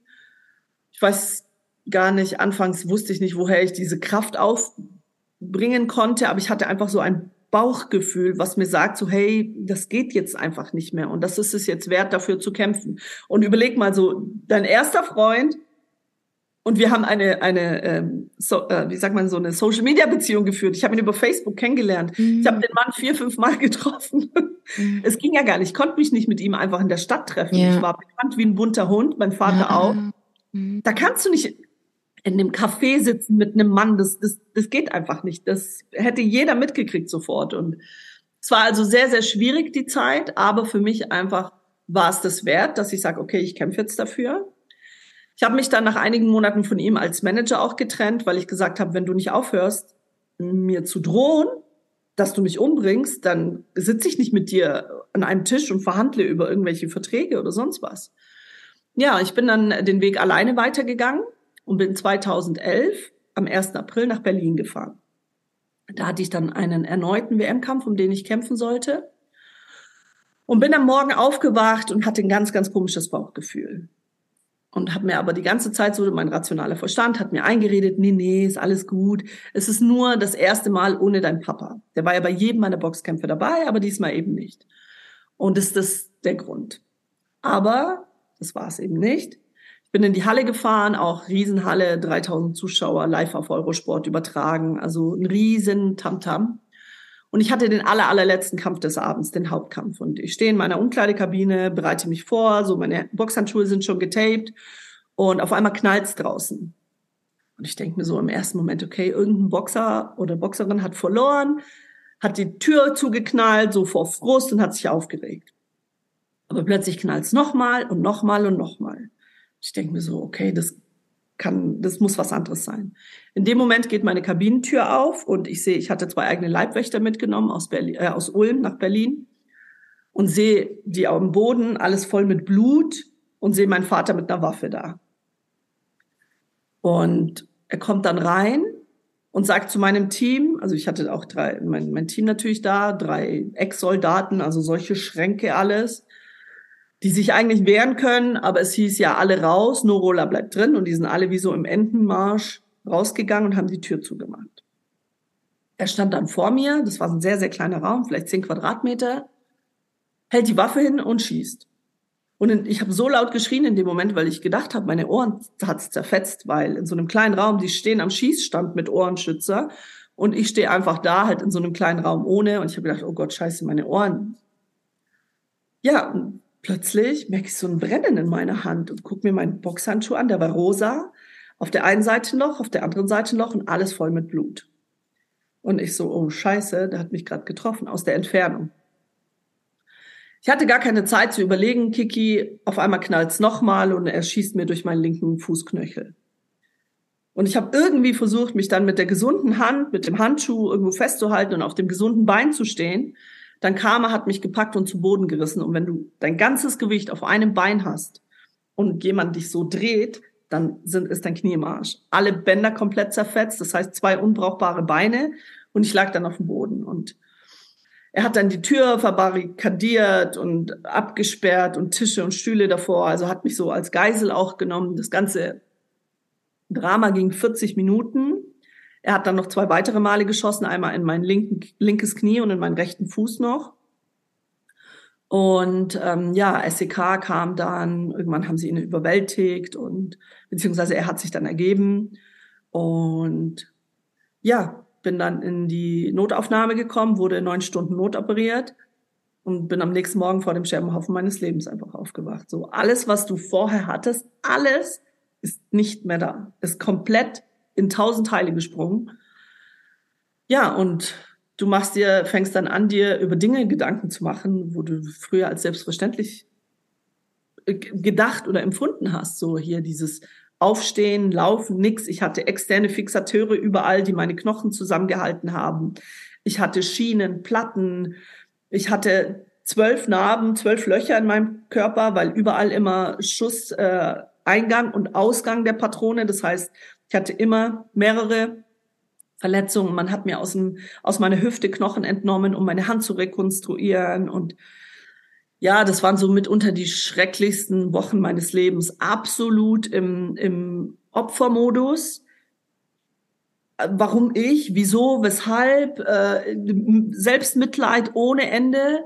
Ich weiß gar nicht, anfangs wusste ich nicht, woher ich diese Kraft aufbringen konnte, aber ich hatte einfach so ein Bauchgefühl, was mir sagt, so hey, das geht jetzt einfach nicht mehr und das ist es jetzt wert, dafür zu kämpfen. Und überleg mal so, dein erster Freund und wir haben eine, eine ähm, so, äh, wie sagt man, so eine Social-Media-Beziehung geführt. Ich habe ihn über Facebook kennengelernt. Mhm. Ich habe den Mann vier, fünf Mal (laughs) getroffen. Mhm. Es ging ja gar nicht. Ich konnte mich nicht mit ihm einfach in der Stadt treffen. Ja. Ich war bekannt wie ein bunter Hund, mein Vater ja. auch. Mhm. Da kannst du nicht in einem Café sitzen mit einem Mann. Das, das, das geht einfach nicht. Das hätte jeder mitgekriegt sofort. Und es war also sehr, sehr schwierig, die Zeit. Aber für mich einfach war es das wert, dass ich sage, okay, ich kämpfe jetzt dafür. Ich habe mich dann nach einigen Monaten von ihm als Manager auch getrennt, weil ich gesagt habe, wenn du nicht aufhörst, mir zu drohen, dass du mich umbringst, dann sitze ich nicht mit dir an einem Tisch und verhandle über irgendwelche Verträge oder sonst was. Ja, ich bin dann den Weg alleine weitergegangen und bin 2011 am 1. April nach Berlin gefahren. Da hatte ich dann einen erneuten WM-Kampf, um den ich kämpfen sollte. Und bin am Morgen aufgewacht und hatte ein ganz, ganz komisches Bauchgefühl und habe mir aber die ganze Zeit so mein rationaler Verstand hat mir eingeredet, nee, nee, ist alles gut. Es ist nur das erste Mal ohne dein Papa. Der war ja bei jedem meiner Boxkämpfe dabei, aber diesmal eben nicht. Und ist das der Grund. Aber das war es eben nicht. Bin in die Halle gefahren, auch Riesenhalle, 3000 Zuschauer live auf Eurosport übertragen, also ein riesen Tamtam. -Tam. Und ich hatte den aller, allerletzten Kampf des Abends, den Hauptkampf. Und ich stehe in meiner Umkleidekabine, bereite mich vor, so meine Boxhandschuhe sind schon getaped und auf einmal knallt's draußen. Und ich denke mir so im ersten Moment, okay, irgendein Boxer oder Boxerin hat verloren, hat die Tür zugeknallt, so vor Frust und hat sich aufgeregt. Aber plötzlich knallt's nochmal und nochmal und nochmal. Ich denke mir so, okay, das kann, das muss was anderes sein. In dem Moment geht meine Kabinentür auf und ich sehe, ich hatte zwei eigene Leibwächter mitgenommen aus, Berlin, äh, aus Ulm nach Berlin und sehe die am Boden, alles voll mit Blut und sehe meinen Vater mit einer Waffe da. Und er kommt dann rein und sagt zu meinem Team, also ich hatte auch drei, mein, mein Team natürlich da, drei Ex-Soldaten, also solche Schränke alles die sich eigentlich wehren können, aber es hieß ja alle raus, nur Rola bleibt drin und die sind alle wie so im Entenmarsch rausgegangen und haben die Tür zugemacht. Er stand dann vor mir, das war ein sehr, sehr kleiner Raum, vielleicht zehn Quadratmeter, hält die Waffe hin und schießt. Und ich habe so laut geschrien in dem Moment, weil ich gedacht habe, meine Ohren hat's zerfetzt, weil in so einem kleinen Raum, die stehen am Schießstand mit Ohrenschützer und ich stehe einfach da, halt in so einem kleinen Raum ohne und ich habe gedacht, oh Gott, scheiße, meine Ohren. Ja, plötzlich merke ich so ein Brennen in meiner Hand und gucke mir meinen Boxhandschuh an, der war rosa. Auf der einen Seite noch, auf der anderen Seite noch und alles voll mit Blut. Und ich so, oh Scheiße, der hat mich gerade getroffen aus der Entfernung. Ich hatte gar keine Zeit zu überlegen, Kiki, auf einmal knallt's nochmal und er schießt mir durch meinen linken Fußknöchel. Und ich habe irgendwie versucht, mich dann mit der gesunden Hand, mit dem Handschuh irgendwo festzuhalten und auf dem gesunden Bein zu stehen. Dein Karma hat mich gepackt und zu Boden gerissen. Und wenn du dein ganzes Gewicht auf einem Bein hast und jemand dich so dreht, dann sind, ist dein Knie im Arsch. Alle Bänder komplett zerfetzt, das heißt zwei unbrauchbare Beine und ich lag dann auf dem Boden und er hat dann die Tür verbarrikadiert und abgesperrt und Tische und Stühle davor, also hat mich so als Geisel auch genommen. Das ganze Drama ging 40 Minuten. Er hat dann noch zwei weitere Male geschossen, einmal in mein linken, linkes Knie und in meinen rechten Fuß noch. Und ähm, ja, SEK kam dann, irgendwann haben sie ihn überwältigt und beziehungsweise er hat sich dann ergeben. Und ja, bin dann in die Notaufnahme gekommen, wurde neun Stunden notoperiert und bin am nächsten Morgen vor dem Scherbenhaufen meines Lebens einfach aufgewacht. So alles, was du vorher hattest, alles ist nicht mehr da, ist komplett in tausend Teile gesprungen. Ja, und du machst dir, fängst dann an, dir über Dinge Gedanken zu machen, wo du früher als selbstverständlich äh, gedacht oder empfunden hast. So hier dieses Aufstehen, Laufen, nix. Ich hatte externe Fixateure überall, die meine Knochen zusammengehalten haben. Ich hatte Schienen, Platten. Ich hatte zwölf Narben, zwölf Löcher in meinem Körper, weil überall immer Schuss, äh, Eingang und Ausgang der Patrone. Das heißt, ich hatte immer mehrere Verletzungen. Man hat mir aus, dem, aus meiner Hüfte Knochen entnommen, um meine Hand zu rekonstruieren. Und ja, das waren so mitunter die schrecklichsten Wochen meines Lebens. Absolut im, im Opfermodus. Warum ich? Wieso? Weshalb? Äh, Selbstmitleid ohne Ende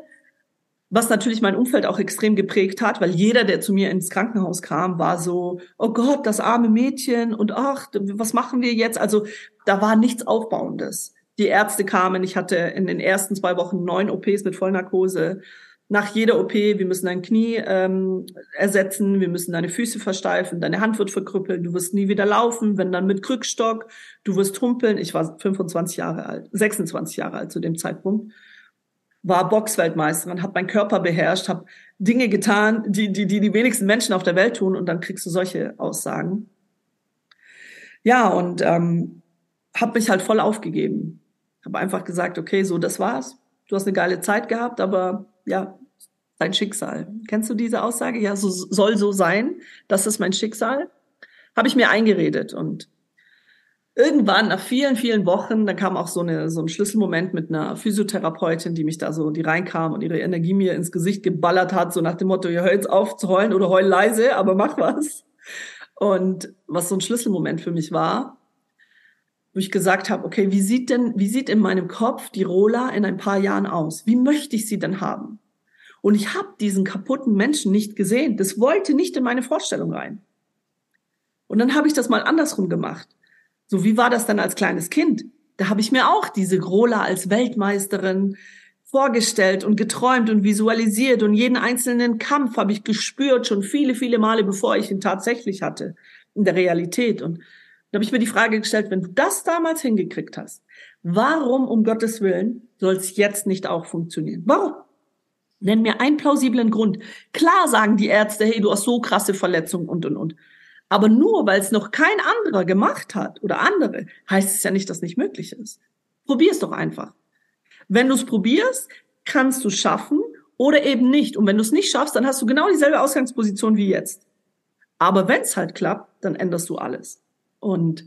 was natürlich mein Umfeld auch extrem geprägt hat, weil jeder, der zu mir ins Krankenhaus kam, war so, oh Gott, das arme Mädchen und ach, was machen wir jetzt? Also da war nichts Aufbauendes. Die Ärzte kamen, ich hatte in den ersten zwei Wochen neun OPs mit Vollnarkose. Nach jeder OP, wir müssen dein Knie ähm, ersetzen, wir müssen deine Füße versteifen, deine Hand wird verkrüppeln, du wirst nie wieder laufen, wenn dann mit Krückstock, du wirst humpeln. Ich war 25 Jahre alt, 26 Jahre alt zu dem Zeitpunkt war Boxweltmeisterin, habe meinen Körper beherrscht, habe Dinge getan, die, die, die die wenigsten Menschen auf der Welt tun und dann kriegst du solche Aussagen. Ja, und ähm, habe mich halt voll aufgegeben. Habe einfach gesagt, okay, so, das war's. Du hast eine geile Zeit gehabt, aber ja, dein Schicksal. Kennst du diese Aussage? Ja, so soll so sein. Das ist mein Schicksal. Habe ich mir eingeredet und irgendwann nach vielen, vielen Wochen, da kam auch so, eine, so ein Schlüsselmoment mit einer Physiotherapeutin, die mich da so, die reinkam und ihre Energie mir ins Gesicht geballert hat, so nach dem Motto, ja, hör jetzt auf zu heulen oder heul leise, aber mach was. Und was so ein Schlüsselmoment für mich war, wo ich gesagt habe, okay, wie sieht denn, wie sieht in meinem Kopf die Rola in ein paar Jahren aus? Wie möchte ich sie denn haben? Und ich habe diesen kaputten Menschen nicht gesehen. Das wollte nicht in meine Vorstellung rein. Und dann habe ich das mal andersrum gemacht. So, wie war das dann als kleines Kind? Da habe ich mir auch diese Grola als Weltmeisterin vorgestellt und geträumt und visualisiert und jeden einzelnen Kampf habe ich gespürt, schon viele, viele Male, bevor ich ihn tatsächlich hatte, in der Realität. Und da habe ich mir die Frage gestellt, wenn du das damals hingekriegt hast, warum um Gottes Willen soll es jetzt nicht auch funktionieren? Warum? Nenn mir einen plausiblen Grund. Klar sagen die Ärzte, hey, du hast so krasse Verletzungen und, und, und. Aber nur weil es noch kein anderer gemacht hat oder andere, heißt es ja nicht, dass nicht möglich ist. Probier es doch einfach. Wenn du es probierst, kannst du schaffen oder eben nicht. Und wenn du es nicht schaffst, dann hast du genau dieselbe Ausgangsposition wie jetzt. Aber wenn es halt klappt, dann änderst du alles. Und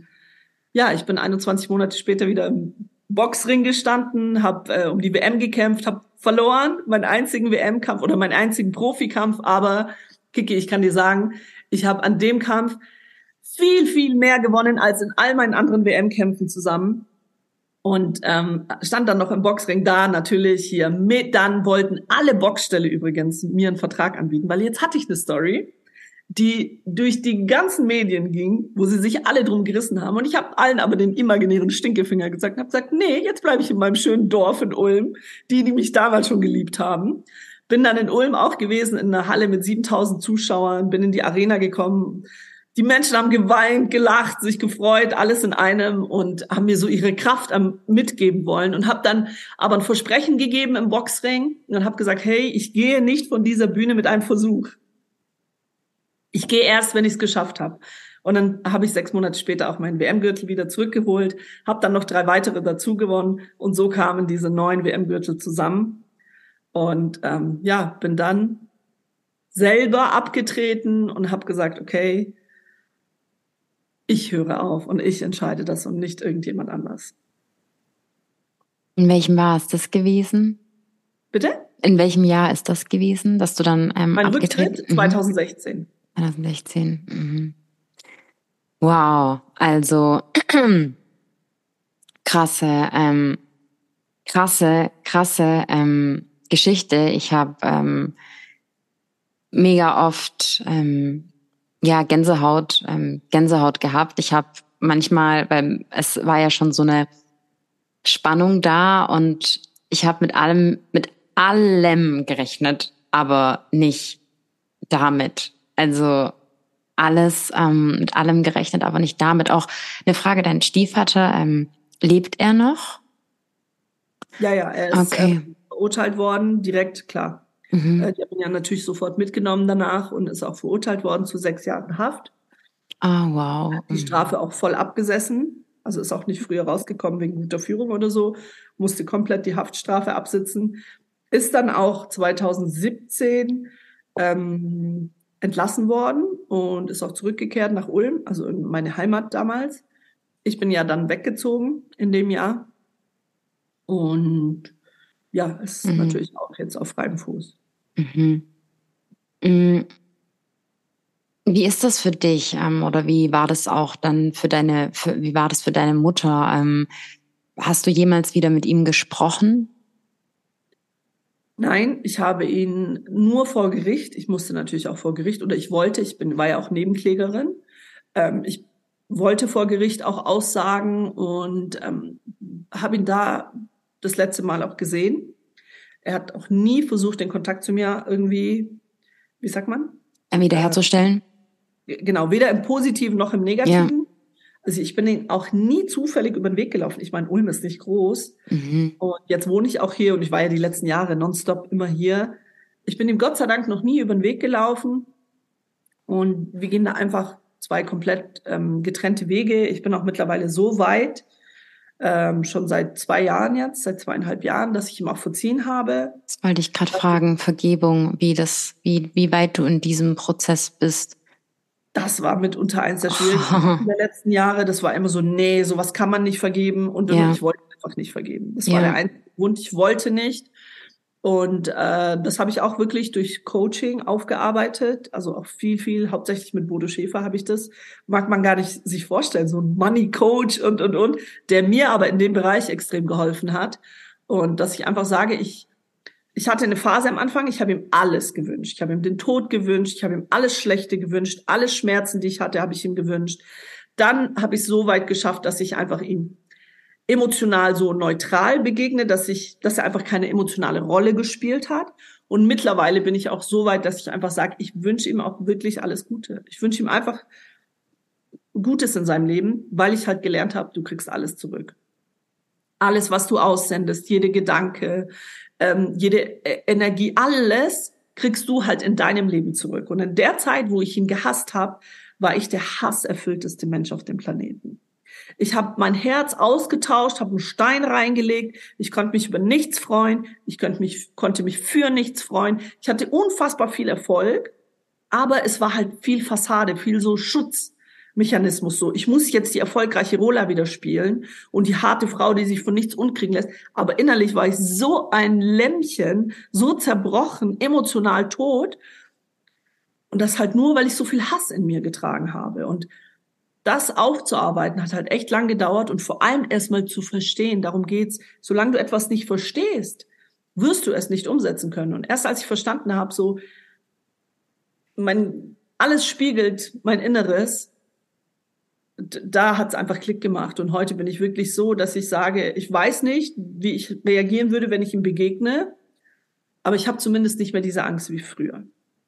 ja, ich bin 21 Monate später wieder im Boxring gestanden, habe äh, um die WM gekämpft, habe verloren, meinen einzigen WM-Kampf oder meinen einzigen Profikampf. Aber Kiki, ich kann dir sagen, ich habe an dem Kampf viel, viel mehr gewonnen als in all meinen anderen WM-Kämpfen zusammen. Und ähm, stand dann noch im Boxring da, natürlich hier mit. Dann wollten alle Boxställe übrigens mir einen Vertrag anbieten, weil jetzt hatte ich eine Story, die durch die ganzen Medien ging, wo sie sich alle drum gerissen haben. Und ich habe allen aber den imaginären Stinkefinger gesagt und habe gesagt, nee, jetzt bleibe ich in meinem schönen Dorf in Ulm, die, die mich damals schon geliebt haben. Bin dann in Ulm auch gewesen, in einer Halle mit 7000 Zuschauern, bin in die Arena gekommen. Die Menschen haben geweint, gelacht, sich gefreut, alles in einem und haben mir so ihre Kraft am mitgeben wollen und habe dann aber ein Versprechen gegeben im Boxring und habe gesagt, hey, ich gehe nicht von dieser Bühne mit einem Versuch. Ich gehe erst, wenn ich es geschafft habe. Und dann habe ich sechs Monate später auch meinen WM-Gürtel wieder zurückgeholt, habe dann noch drei weitere dazu gewonnen und so kamen diese neun WM-Gürtel zusammen. Und ähm, ja, bin dann selber abgetreten und habe gesagt, okay, ich höre auf und ich entscheide das und nicht irgendjemand anders. In welchem Jahr ist das gewesen? Bitte? In welchem Jahr ist das gewesen, dass du dann ähm, mein abgetreten? Rücktritt 2016. 2016. Mhm. Wow, also (clears throat) krasse, ähm, krasse, krasse ähm, Geschichte. Ich habe ähm, mega oft ähm, ja Gänsehaut, ähm, Gänsehaut gehabt. Ich habe manchmal, weil es war ja schon so eine Spannung da und ich habe mit allem, mit allem gerechnet, aber nicht damit. Also alles ähm, mit allem gerechnet, aber nicht damit. Auch eine Frage, dein Stiefvater, ähm, lebt er noch? Ja, ja, er ist okay. äh, verurteilt worden, direkt, klar. Mhm. Äh, die haben ihn ja natürlich sofort mitgenommen danach und ist auch verurteilt worden zu sechs Jahren Haft. Ah, oh, wow. Die Strafe auch voll abgesessen. Also ist auch nicht früher rausgekommen wegen guter Führung oder so. Musste komplett die Haftstrafe absitzen. Ist dann auch 2017 ähm, entlassen worden und ist auch zurückgekehrt nach Ulm, also in meine Heimat damals. Ich bin ja dann weggezogen in dem Jahr. Und ja, ist mhm. natürlich auch jetzt auf freiem Fuß. Mhm. Mhm. Wie ist das für dich ähm, oder wie war das auch dann für deine, für, wie war das für deine Mutter? Ähm, hast du jemals wieder mit ihm gesprochen? Nein, ich habe ihn nur vor Gericht. Ich musste natürlich auch vor Gericht oder ich wollte, ich bin, war ja auch Nebenklägerin. Ähm, ich wollte vor Gericht auch aussagen und ähm, habe ihn da das letzte Mal auch gesehen. Er hat auch nie versucht, den Kontakt zu mir irgendwie, wie sagt man? Wiederherzustellen. Äh, genau, weder im Positiven noch im Negativen. Ja. Also ich bin ihn auch nie zufällig über den Weg gelaufen. Ich meine, Ulm ist nicht groß. Mhm. Und jetzt wohne ich auch hier und ich war ja die letzten Jahre nonstop immer hier. Ich bin ihm Gott sei Dank noch nie über den Weg gelaufen. Und wir gehen da einfach zwei komplett ähm, getrennte Wege. Ich bin auch mittlerweile so weit, ähm, schon seit zwei Jahren jetzt, seit zweieinhalb Jahren, dass ich ihm auch verziehen habe. Das wollte ich gerade fragen, Vergebung, wie das, wie, wie weit du in diesem Prozess bist. Das war mitunter eins der schwierigsten (laughs) der letzten Jahre. Das war immer so, nee, sowas kann man nicht vergeben. Und, ja. ich wollte einfach nicht vergeben. Das ja. war der einzige Grund. Ich wollte nicht. Und äh, das habe ich auch wirklich durch Coaching aufgearbeitet. Also auch viel, viel, hauptsächlich mit Bodo Schäfer habe ich das. Mag man gar nicht sich vorstellen, so ein Money Coach und, und, und, der mir aber in dem Bereich extrem geholfen hat. Und dass ich einfach sage, ich, ich hatte eine Phase am Anfang, ich habe ihm alles gewünscht. Ich habe ihm den Tod gewünscht, ich habe ihm alles Schlechte gewünscht, alle Schmerzen, die ich hatte, habe ich ihm gewünscht. Dann habe ich so weit geschafft, dass ich einfach ihm emotional so neutral begegne, dass ich, dass er einfach keine emotionale Rolle gespielt hat. Und mittlerweile bin ich auch so weit, dass ich einfach sage, ich wünsche ihm auch wirklich alles Gute. Ich wünsche ihm einfach Gutes in seinem Leben, weil ich halt gelernt habe, du kriegst alles zurück. Alles, was du aussendest, jede Gedanke, ähm, jede e-, Energie, alles kriegst du halt in deinem Leben zurück. Und in der Zeit, wo ich ihn gehasst habe, war ich der hasserfüllteste Mensch auf dem Planeten. Ich habe mein Herz ausgetauscht, habe einen Stein reingelegt. Ich konnte mich über nichts freuen. Ich konnte mich, konnte mich für nichts freuen. Ich hatte unfassbar viel Erfolg, aber es war halt viel Fassade, viel so Schutzmechanismus. So, ich muss jetzt die erfolgreiche Rola wieder spielen und die harte Frau, die sich von nichts unkriegen lässt. Aber innerlich war ich so ein Lämmchen, so zerbrochen, emotional tot. Und das halt nur, weil ich so viel Hass in mir getragen habe. Und das aufzuarbeiten hat halt echt lang gedauert und vor allem erstmal zu verstehen. Darum geht's. Solange du etwas nicht verstehst, wirst du es nicht umsetzen können. Und erst als ich verstanden habe, so mein alles spiegelt mein Inneres, da hat es einfach Klick gemacht. Und heute bin ich wirklich so, dass ich sage, ich weiß nicht, wie ich reagieren würde, wenn ich ihm begegne, aber ich habe zumindest nicht mehr diese Angst wie früher.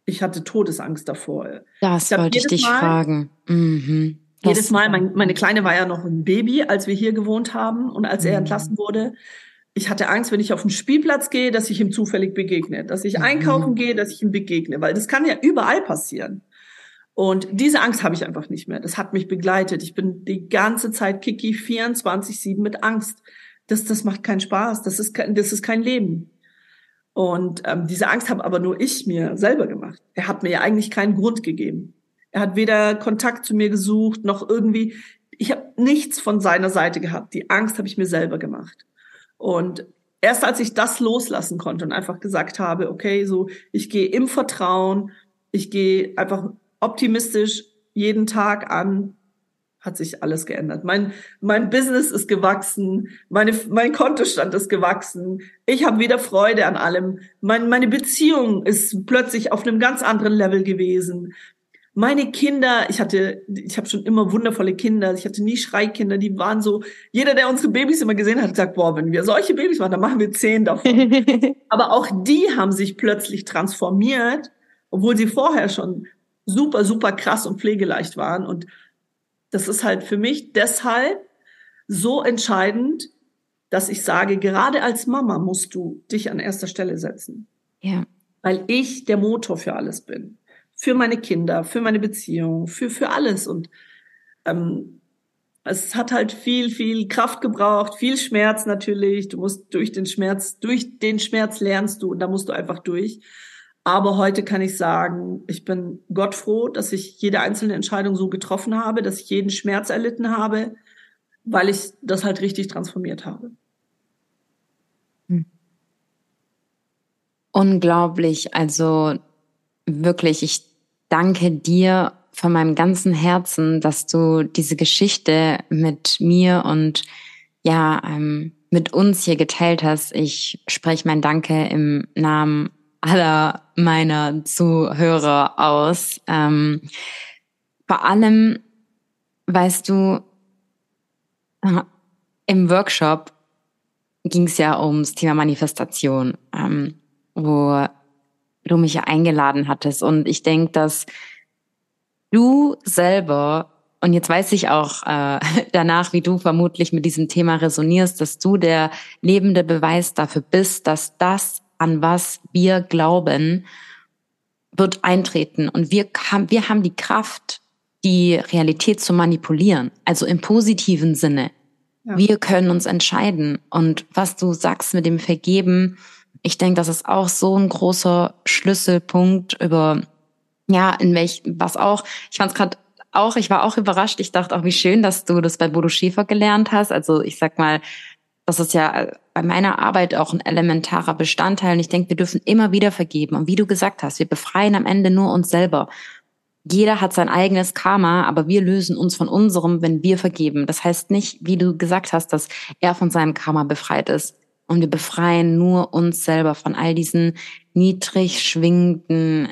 Ich hatte Todesangst davor. Das ich wollte ich dich Mal, fragen. Mhm. Jedes Mal, mein, meine Kleine war ja noch ein Baby, als wir hier gewohnt haben und als er mhm. entlassen wurde. Ich hatte Angst, wenn ich auf den Spielplatz gehe, dass ich ihm zufällig begegne, dass ich mhm. einkaufen gehe, dass ich ihm begegne, weil das kann ja überall passieren. Und diese Angst habe ich einfach nicht mehr. Das hat mich begleitet. Ich bin die ganze Zeit Kiki 24/7 mit Angst. Das, das macht keinen Spaß. Das ist, kein, das ist kein Leben. Und ähm, diese Angst habe aber nur ich mir selber gemacht. Er hat mir ja eigentlich keinen Grund gegeben. Er hat weder Kontakt zu mir gesucht, noch irgendwie, ich habe nichts von seiner Seite gehabt. Die Angst habe ich mir selber gemacht. Und erst als ich das loslassen konnte und einfach gesagt habe, okay, so, ich gehe im Vertrauen, ich gehe einfach optimistisch jeden Tag an, hat sich alles geändert. Mein, mein Business ist gewachsen, meine, mein Kontostand ist gewachsen, ich habe wieder Freude an allem, mein, meine Beziehung ist plötzlich auf einem ganz anderen Level gewesen. Meine Kinder, ich hatte, ich habe schon immer wundervolle Kinder, ich hatte nie Schreikinder, die waren so, jeder, der unsere Babys immer gesehen hat, hat gesagt, boah, wenn wir solche Babys machen, dann machen wir zehn davon. (laughs) Aber auch die haben sich plötzlich transformiert, obwohl sie vorher schon super, super krass und pflegeleicht waren. Und das ist halt für mich deshalb so entscheidend, dass ich sage, gerade als Mama musst du dich an erster Stelle setzen. Ja. Weil ich der Motor für alles bin. Für meine Kinder, für meine Beziehung, für, für alles. Und ähm, es hat halt viel, viel Kraft gebraucht, viel Schmerz natürlich. Du musst durch den Schmerz, durch den Schmerz lernst du und da musst du einfach durch. Aber heute kann ich sagen, ich bin Gott froh, dass ich jede einzelne Entscheidung so getroffen habe, dass ich jeden Schmerz erlitten habe, weil ich das halt richtig transformiert habe. Hm. Unglaublich. Also wirklich, ich danke dir von meinem ganzen Herzen, dass du diese Geschichte mit mir und ja, ähm, mit uns hier geteilt hast. Ich spreche mein Danke im Namen aller meiner Zuhörer aus. Ähm, vor allem, weißt du, im Workshop ging es ja ums Thema Manifestation, ähm, wo du mich ja eingeladen hattest. Und ich denke, dass du selber, und jetzt weiß ich auch äh, (laughs) danach, wie du vermutlich mit diesem Thema resonierst, dass du der lebende Beweis dafür bist, dass das an was wir glauben, wird eintreten. Und wir haben, wir haben die Kraft, die Realität zu manipulieren. Also im positiven Sinne. Ja. Wir können uns entscheiden. Und was du sagst mit dem Vergeben, ich denke, das ist auch so ein großer Schlüsselpunkt über, ja, in welch, was auch, ich fand es gerade auch, ich war auch überrascht. Ich dachte auch, wie schön, dass du das bei Bodo Schäfer gelernt hast. Also ich sag mal, das ist ja bei meiner Arbeit auch ein elementarer Bestandteil. Und ich denke, wir dürfen immer wieder vergeben. Und wie du gesagt hast, wir befreien am Ende nur uns selber. Jeder hat sein eigenes Karma, aber wir lösen uns von unserem, wenn wir vergeben. Das heißt nicht, wie du gesagt hast, dass er von seinem Karma befreit ist. Und wir befreien nur uns selber von all diesen niedrig schwingenden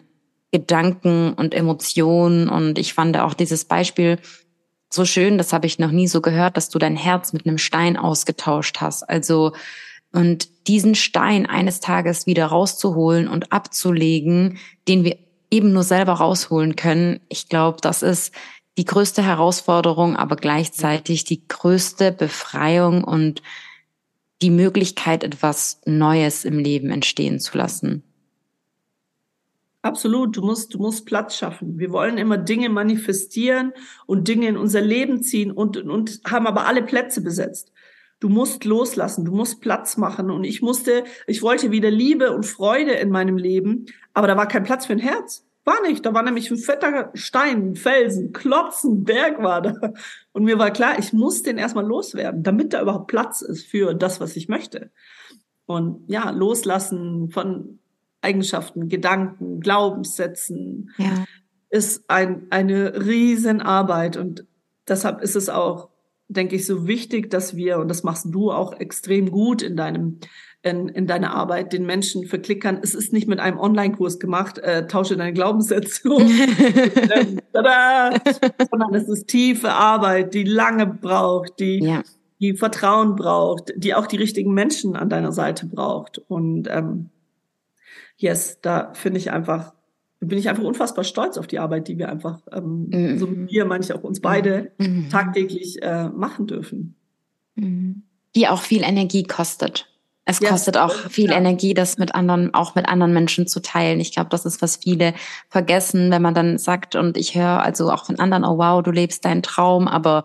Gedanken und Emotionen. Und ich fand auch dieses Beispiel so schön, das habe ich noch nie so gehört, dass du dein Herz mit einem Stein ausgetauscht hast. Also, und diesen Stein eines Tages wieder rauszuholen und abzulegen, den wir eben nur selber rausholen können, ich glaube, das ist die größte Herausforderung, aber gleichzeitig die größte Befreiung und die Möglichkeit, etwas Neues im Leben entstehen zu lassen. Absolut, du musst, du musst Platz schaffen. Wir wollen immer Dinge manifestieren und Dinge in unser Leben ziehen und, und haben aber alle Plätze besetzt. Du musst loslassen, du musst Platz machen. Und ich musste, ich wollte wieder Liebe und Freude in meinem Leben, aber da war kein Platz für ein Herz. War nicht. Da war nämlich ein fetter Stein, Felsen, Klotzen, Berg war da. Und mir war klar, ich muss den erstmal loswerden, damit da überhaupt Platz ist für das, was ich möchte. Und ja, loslassen von Eigenschaften, Gedanken, Glaubenssätzen, ja. ist ein, eine Riesenarbeit. Und deshalb ist es auch, denke ich, so wichtig, dass wir, und das machst du auch extrem gut in deinem in, in deiner Arbeit den Menschen verklickern. Es ist nicht mit einem Online-Kurs gemacht, äh, tausche deine Glaubenssätze um, (laughs) ähm, sondern es ist tiefe Arbeit, die lange braucht, die, ja. die Vertrauen braucht, die auch die richtigen Menschen an deiner Seite braucht. Und ähm, yes, da finde ich einfach, bin ich einfach unfassbar stolz auf die Arbeit, die wir einfach, ähm, mhm. so wie wir, manche auch uns beide, mhm. tagtäglich äh, machen dürfen. Mhm. Die auch viel Energie kostet. Es kostet ja, auch viel ja. Energie, das mit anderen, auch mit anderen Menschen zu teilen. Ich glaube, das ist, was viele vergessen, wenn man dann sagt, und ich höre also auch von anderen, oh wow, du lebst deinen Traum, aber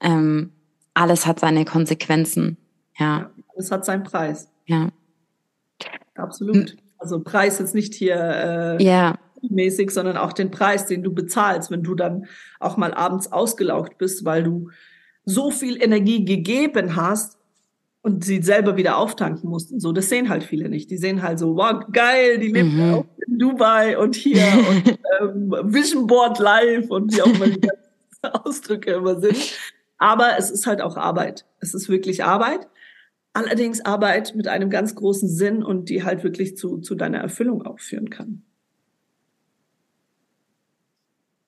ähm, alles hat seine Konsequenzen. Ja. ja alles hat seinen Preis. Ja. Absolut. Also Preis jetzt nicht hier äh, ja. mäßig, sondern auch den Preis, den du bezahlst, wenn du dann auch mal abends ausgelaugt bist, weil du so viel Energie gegeben hast und sie selber wieder auftanken mussten. So, das sehen halt viele nicht. Die sehen halt so, wow, geil, die leben mhm. in Dubai und hier (laughs) und ähm, Vision Board Live und wie auch immer die (laughs) Ausdrücke immer sind. Aber es ist halt auch Arbeit. Es ist wirklich Arbeit. Allerdings Arbeit mit einem ganz großen Sinn und die halt wirklich zu, zu deiner Erfüllung auch führen kann.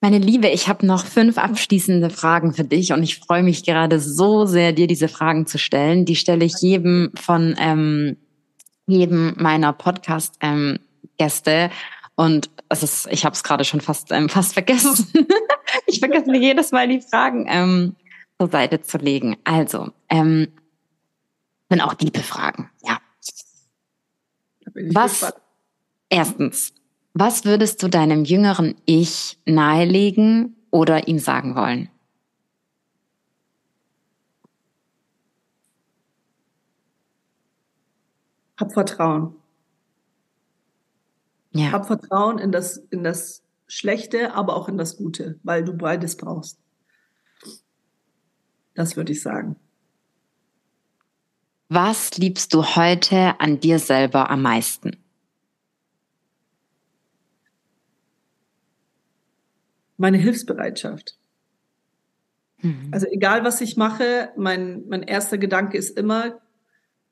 Meine Liebe, ich habe noch fünf abschließende Fragen für dich und ich freue mich gerade so sehr, dir diese Fragen zu stellen. Die stelle ich jedem von ähm, jedem meiner Podcast-Gäste. Ähm, und es ist, ich habe es gerade schon fast ähm, fast vergessen. (laughs) ich vergesse mir jedes Mal die Fragen ähm, zur Seite zu legen. Also, ähm, sind auch liebe Fragen, ja. Was? Erstens, was würdest du deinem jüngeren Ich nahelegen oder ihm sagen wollen? Hab Vertrauen. Ja. Hab Vertrauen in das, in das Schlechte, aber auch in das Gute, weil du beides brauchst. Das würde ich sagen. Was liebst du heute an dir selber am meisten? Meine Hilfsbereitschaft. Mhm. Also egal, was ich mache, mein, mein erster Gedanke ist immer,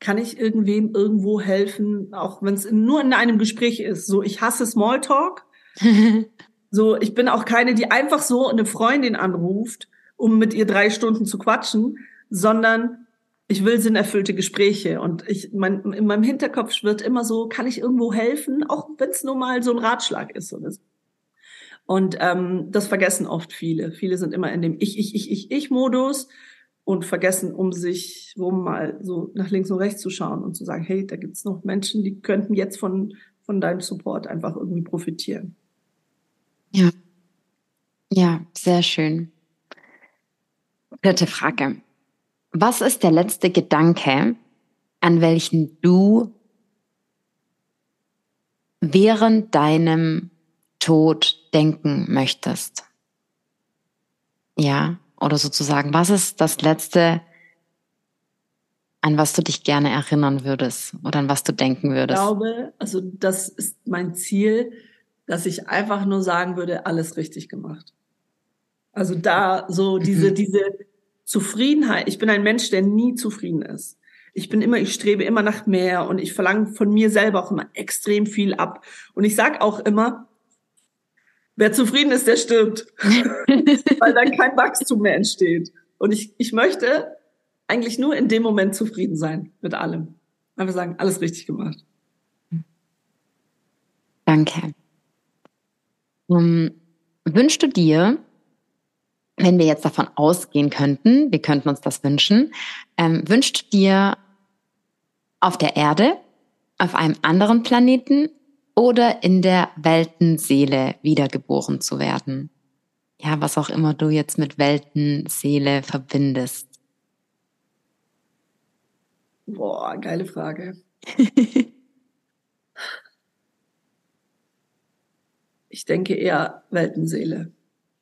kann ich irgendwem irgendwo helfen, auch wenn es nur in einem Gespräch ist. So, ich hasse Smalltalk. (laughs) so, ich bin auch keine, die einfach so eine Freundin anruft, um mit ihr drei Stunden zu quatschen, sondern ich will sinnerfüllte Gespräche und ich mein, in meinem Hinterkopf wird immer so, kann ich irgendwo helfen, auch wenn es nur mal so ein Ratschlag ist oder so. Und ähm, das vergessen oft viele. Viele sind immer in dem Ich, Ich, Ich, Ich, Ich-Modus und vergessen, um sich rum mal so nach links und rechts zu schauen und zu sagen, hey, da gibt's noch Menschen, die könnten jetzt von, von deinem Support einfach irgendwie profitieren. Ja. Ja, sehr schön. Dritte Frage. Was ist der letzte Gedanke, an welchen du während deinem Tod denken möchtest. Ja, oder sozusagen, was ist das Letzte, an was du dich gerne erinnern würdest oder an was du denken würdest? Ich glaube, also das ist mein Ziel, dass ich einfach nur sagen würde, alles richtig gemacht. Also da so diese, mhm. diese Zufriedenheit. Ich bin ein Mensch, der nie zufrieden ist. Ich bin immer, ich strebe immer nach mehr und ich verlange von mir selber auch immer extrem viel ab. Und ich sag auch immer, Wer zufrieden ist, der stirbt, (laughs) weil dann kein Wachstum mehr entsteht. Und ich, ich möchte eigentlich nur in dem Moment zufrieden sein mit allem. Einfach sagen, alles richtig gemacht. Danke. Um, wünschst du dir, wenn wir jetzt davon ausgehen könnten, wir könnten uns das wünschen, ähm, wünschst du dir auf der Erde, auf einem anderen Planeten oder in der Weltenseele wiedergeboren zu werden. Ja, was auch immer du jetzt mit Weltenseele verbindest. Boah, geile Frage. (laughs) ich denke eher Weltenseele.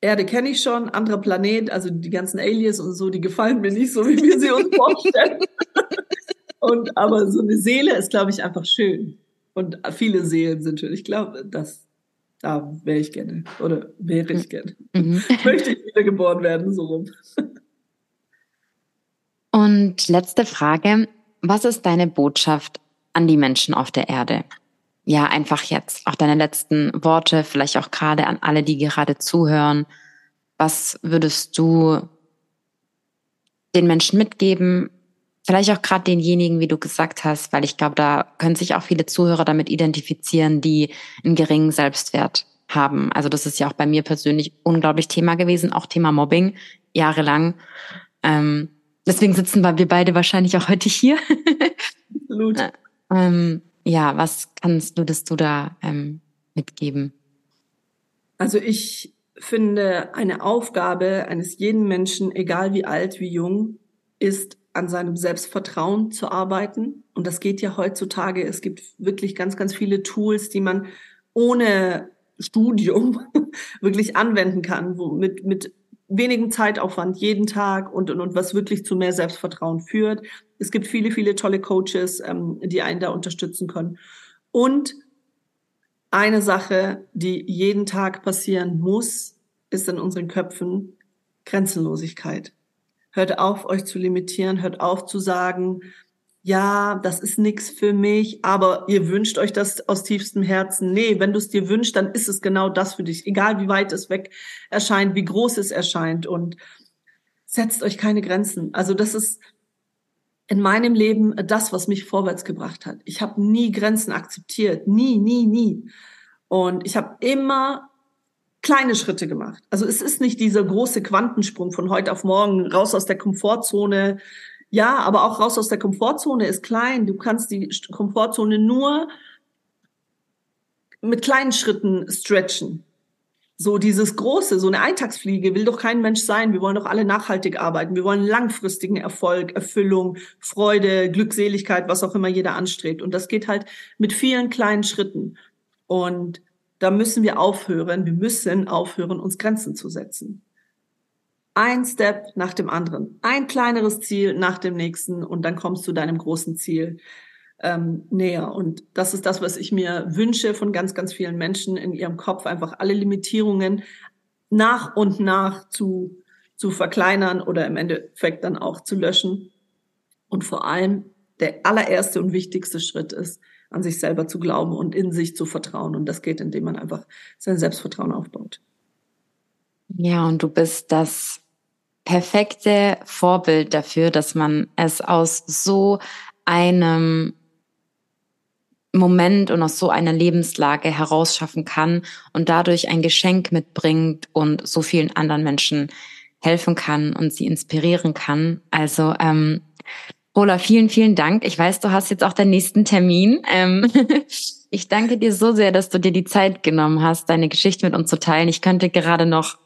Erde kenne ich schon, anderer Planet, also die ganzen Aliens und so, die gefallen mir nicht so, wie wir sie uns vorstellen. (laughs) und aber so eine Seele ist, glaube ich, einfach schön und viele Seelen sind schön. Ich glaube, dass da wäre ich gerne oder wäre ich gerne. Mhm. (laughs) Möchte ich wieder geboren werden, so rum. Und letzte Frage. Was ist deine Botschaft an die Menschen auf der Erde? Ja, einfach jetzt. Auch deine letzten Worte, vielleicht auch gerade an alle, die gerade zuhören. Was würdest du den Menschen mitgeben? Vielleicht auch gerade denjenigen, wie du gesagt hast, weil ich glaube, da können sich auch viele Zuhörer damit identifizieren, die einen geringen Selbstwert haben. Also das ist ja auch bei mir persönlich unglaublich Thema gewesen, auch Thema Mobbing, jahrelang. Ähm, deswegen sitzen wir beide wahrscheinlich auch heute hier. Absolut. (laughs) Äh, ähm, ja, was kannst du, dass du da ähm, mitgeben? Also ich finde, eine Aufgabe eines jeden Menschen, egal wie alt, wie jung, ist an seinem Selbstvertrauen zu arbeiten. Und das geht ja heutzutage. Es gibt wirklich ganz, ganz viele Tools, die man ohne Studium (laughs) wirklich anwenden kann, wo mit, mit wenigem Zeitaufwand jeden Tag und, und, und was wirklich zu mehr Selbstvertrauen führt. Es gibt viele, viele tolle Coaches, ähm, die einen da unterstützen können. Und eine Sache, die jeden Tag passieren muss, ist in unseren Köpfen Grenzenlosigkeit. Hört auf, euch zu limitieren, hört auf zu sagen, ja, das ist nichts für mich, aber ihr wünscht euch das aus tiefstem Herzen. Nee, wenn du es dir wünschst, dann ist es genau das für dich, egal wie weit es weg erscheint, wie groß es erscheint und setzt euch keine Grenzen. Also das ist in meinem Leben das, was mich vorwärts gebracht hat. Ich habe nie Grenzen akzeptiert, nie, nie, nie. Und ich habe immer kleine Schritte gemacht. Also es ist nicht dieser große Quantensprung von heute auf morgen raus aus der Komfortzone. Ja, aber auch raus aus der Komfortzone ist klein. Du kannst die Komfortzone nur mit kleinen Schritten stretchen. So dieses große, so eine Eintagsfliege will doch kein Mensch sein. Wir wollen doch alle nachhaltig arbeiten. Wir wollen langfristigen Erfolg, Erfüllung, Freude, Glückseligkeit, was auch immer jeder anstrebt. Und das geht halt mit vielen kleinen Schritten. Und da müssen wir aufhören. Wir müssen aufhören, uns Grenzen zu setzen. Ein Step nach dem anderen. Ein kleineres Ziel nach dem nächsten und dann kommst du deinem großen Ziel ähm, näher. Und das ist das, was ich mir wünsche von ganz, ganz vielen Menschen in ihrem Kopf, einfach alle Limitierungen nach und nach zu, zu verkleinern oder im Endeffekt dann auch zu löschen. Und vor allem der allererste und wichtigste Schritt ist, an sich selber zu glauben und in sich zu vertrauen. Und das geht, indem man einfach sein Selbstvertrauen aufbaut. Ja, und du bist das perfekte Vorbild dafür, dass man es aus so einem Moment und aus so einer Lebenslage herausschaffen kann und dadurch ein Geschenk mitbringt und so vielen anderen Menschen helfen kann und sie inspirieren kann. Also ähm, Rola, vielen, vielen Dank. Ich weiß, du hast jetzt auch deinen nächsten Termin. Ähm, (laughs) ich danke dir so sehr, dass du dir die Zeit genommen hast, deine Geschichte mit uns zu teilen. Ich könnte gerade noch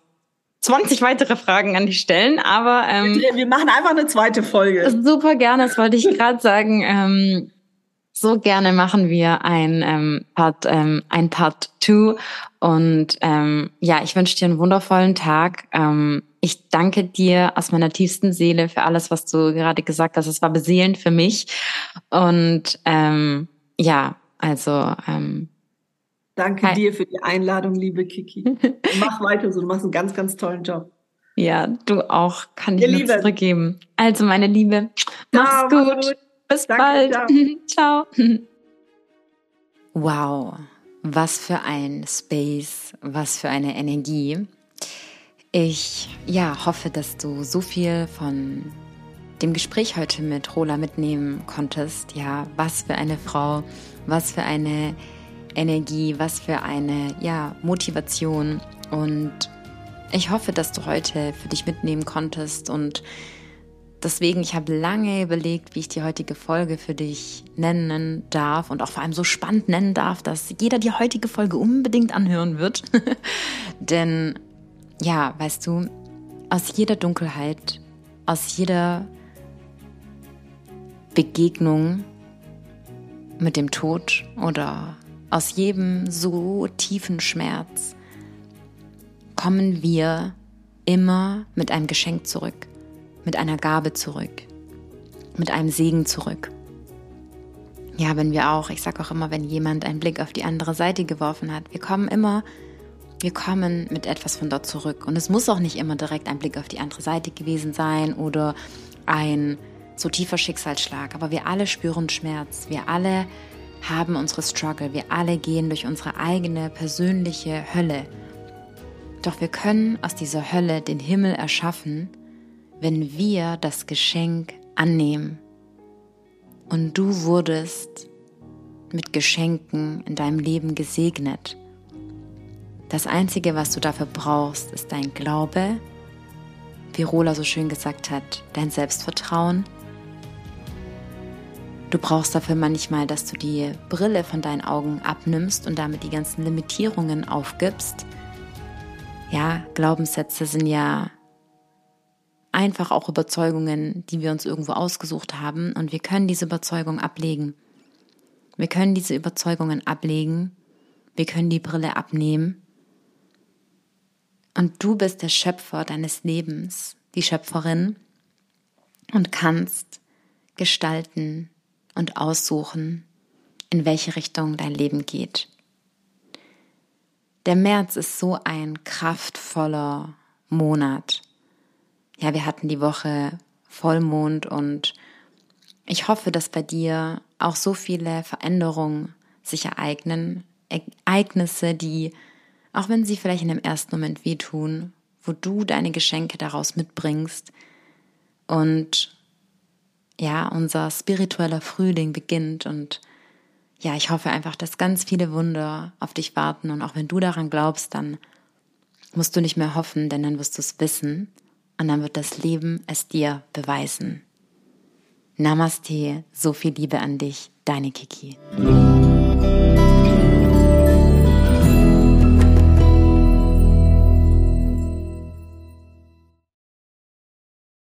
20 weitere Fragen an dich stellen, aber ähm, wir machen einfach eine zweite Folge. Super gerne, das wollte ich gerade sagen. Ähm, so gerne machen wir ein ähm, Part, ähm, ein Part 2 und ähm, ja, ich wünsche dir einen wundervollen Tag. Ähm, ich danke dir aus meiner tiefsten Seele für alles, was du gerade gesagt hast. Es war beseelend für mich und ähm, ja, also ähm, Danke hi. dir für die Einladung, liebe Kiki. (laughs) Mach weiter so, du machst einen ganz, ganz tollen Job. Ja, du auch, kann ich nur zurückgeben. Also, meine Liebe, mach's gut. Mach's gut. Bis Danke, bald. Ciao. (laughs) ciao. Wow, was für ein Space, was für eine Energie. Ich ja, hoffe, dass du so viel von dem Gespräch heute mit Rola mitnehmen konntest. Ja, was für eine Frau, was für eine Energie, was für eine ja, Motivation. Und ich hoffe, dass du heute für dich mitnehmen konntest und Deswegen, ich habe lange überlegt, wie ich die heutige Folge für dich nennen darf und auch vor allem so spannend nennen darf, dass jeder die heutige Folge unbedingt anhören wird. (laughs) Denn ja, weißt du, aus jeder Dunkelheit, aus jeder Begegnung mit dem Tod oder aus jedem so tiefen Schmerz kommen wir immer mit einem Geschenk zurück mit einer Gabe zurück, mit einem Segen zurück. Ja, wenn wir auch, ich sage auch immer, wenn jemand einen Blick auf die andere Seite geworfen hat, wir kommen immer, wir kommen mit etwas von dort zurück. Und es muss auch nicht immer direkt ein Blick auf die andere Seite gewesen sein oder ein so tiefer Schicksalsschlag. Aber wir alle spüren Schmerz. Wir alle haben unsere Struggle. Wir alle gehen durch unsere eigene persönliche Hölle. Doch wir können aus dieser Hölle den Himmel erschaffen wenn wir das Geschenk annehmen. Und du wurdest mit Geschenken in deinem Leben gesegnet. Das Einzige, was du dafür brauchst, ist dein Glaube, wie Rola so schön gesagt hat, dein Selbstvertrauen. Du brauchst dafür manchmal, dass du die Brille von deinen Augen abnimmst und damit die ganzen Limitierungen aufgibst. Ja, Glaubenssätze sind ja einfach auch Überzeugungen, die wir uns irgendwo ausgesucht haben und wir können diese Überzeugung ablegen. Wir können diese Überzeugungen ablegen, wir können die Brille abnehmen und du bist der Schöpfer deines Lebens, die Schöpferin und kannst gestalten und aussuchen, in welche Richtung dein Leben geht. Der März ist so ein kraftvoller Monat ja, wir hatten die Woche Vollmond und ich hoffe, dass bei dir auch so viele Veränderungen sich ereignen, Ereignisse, die, auch wenn sie vielleicht in dem ersten Moment wehtun, wo du deine Geschenke daraus mitbringst und ja, unser spiritueller Frühling beginnt und ja, ich hoffe einfach, dass ganz viele Wunder auf dich warten und auch wenn du daran glaubst, dann musst du nicht mehr hoffen, denn dann wirst du es wissen und dann wird das Leben es dir beweisen. Namaste, so viel Liebe an dich, deine Kiki.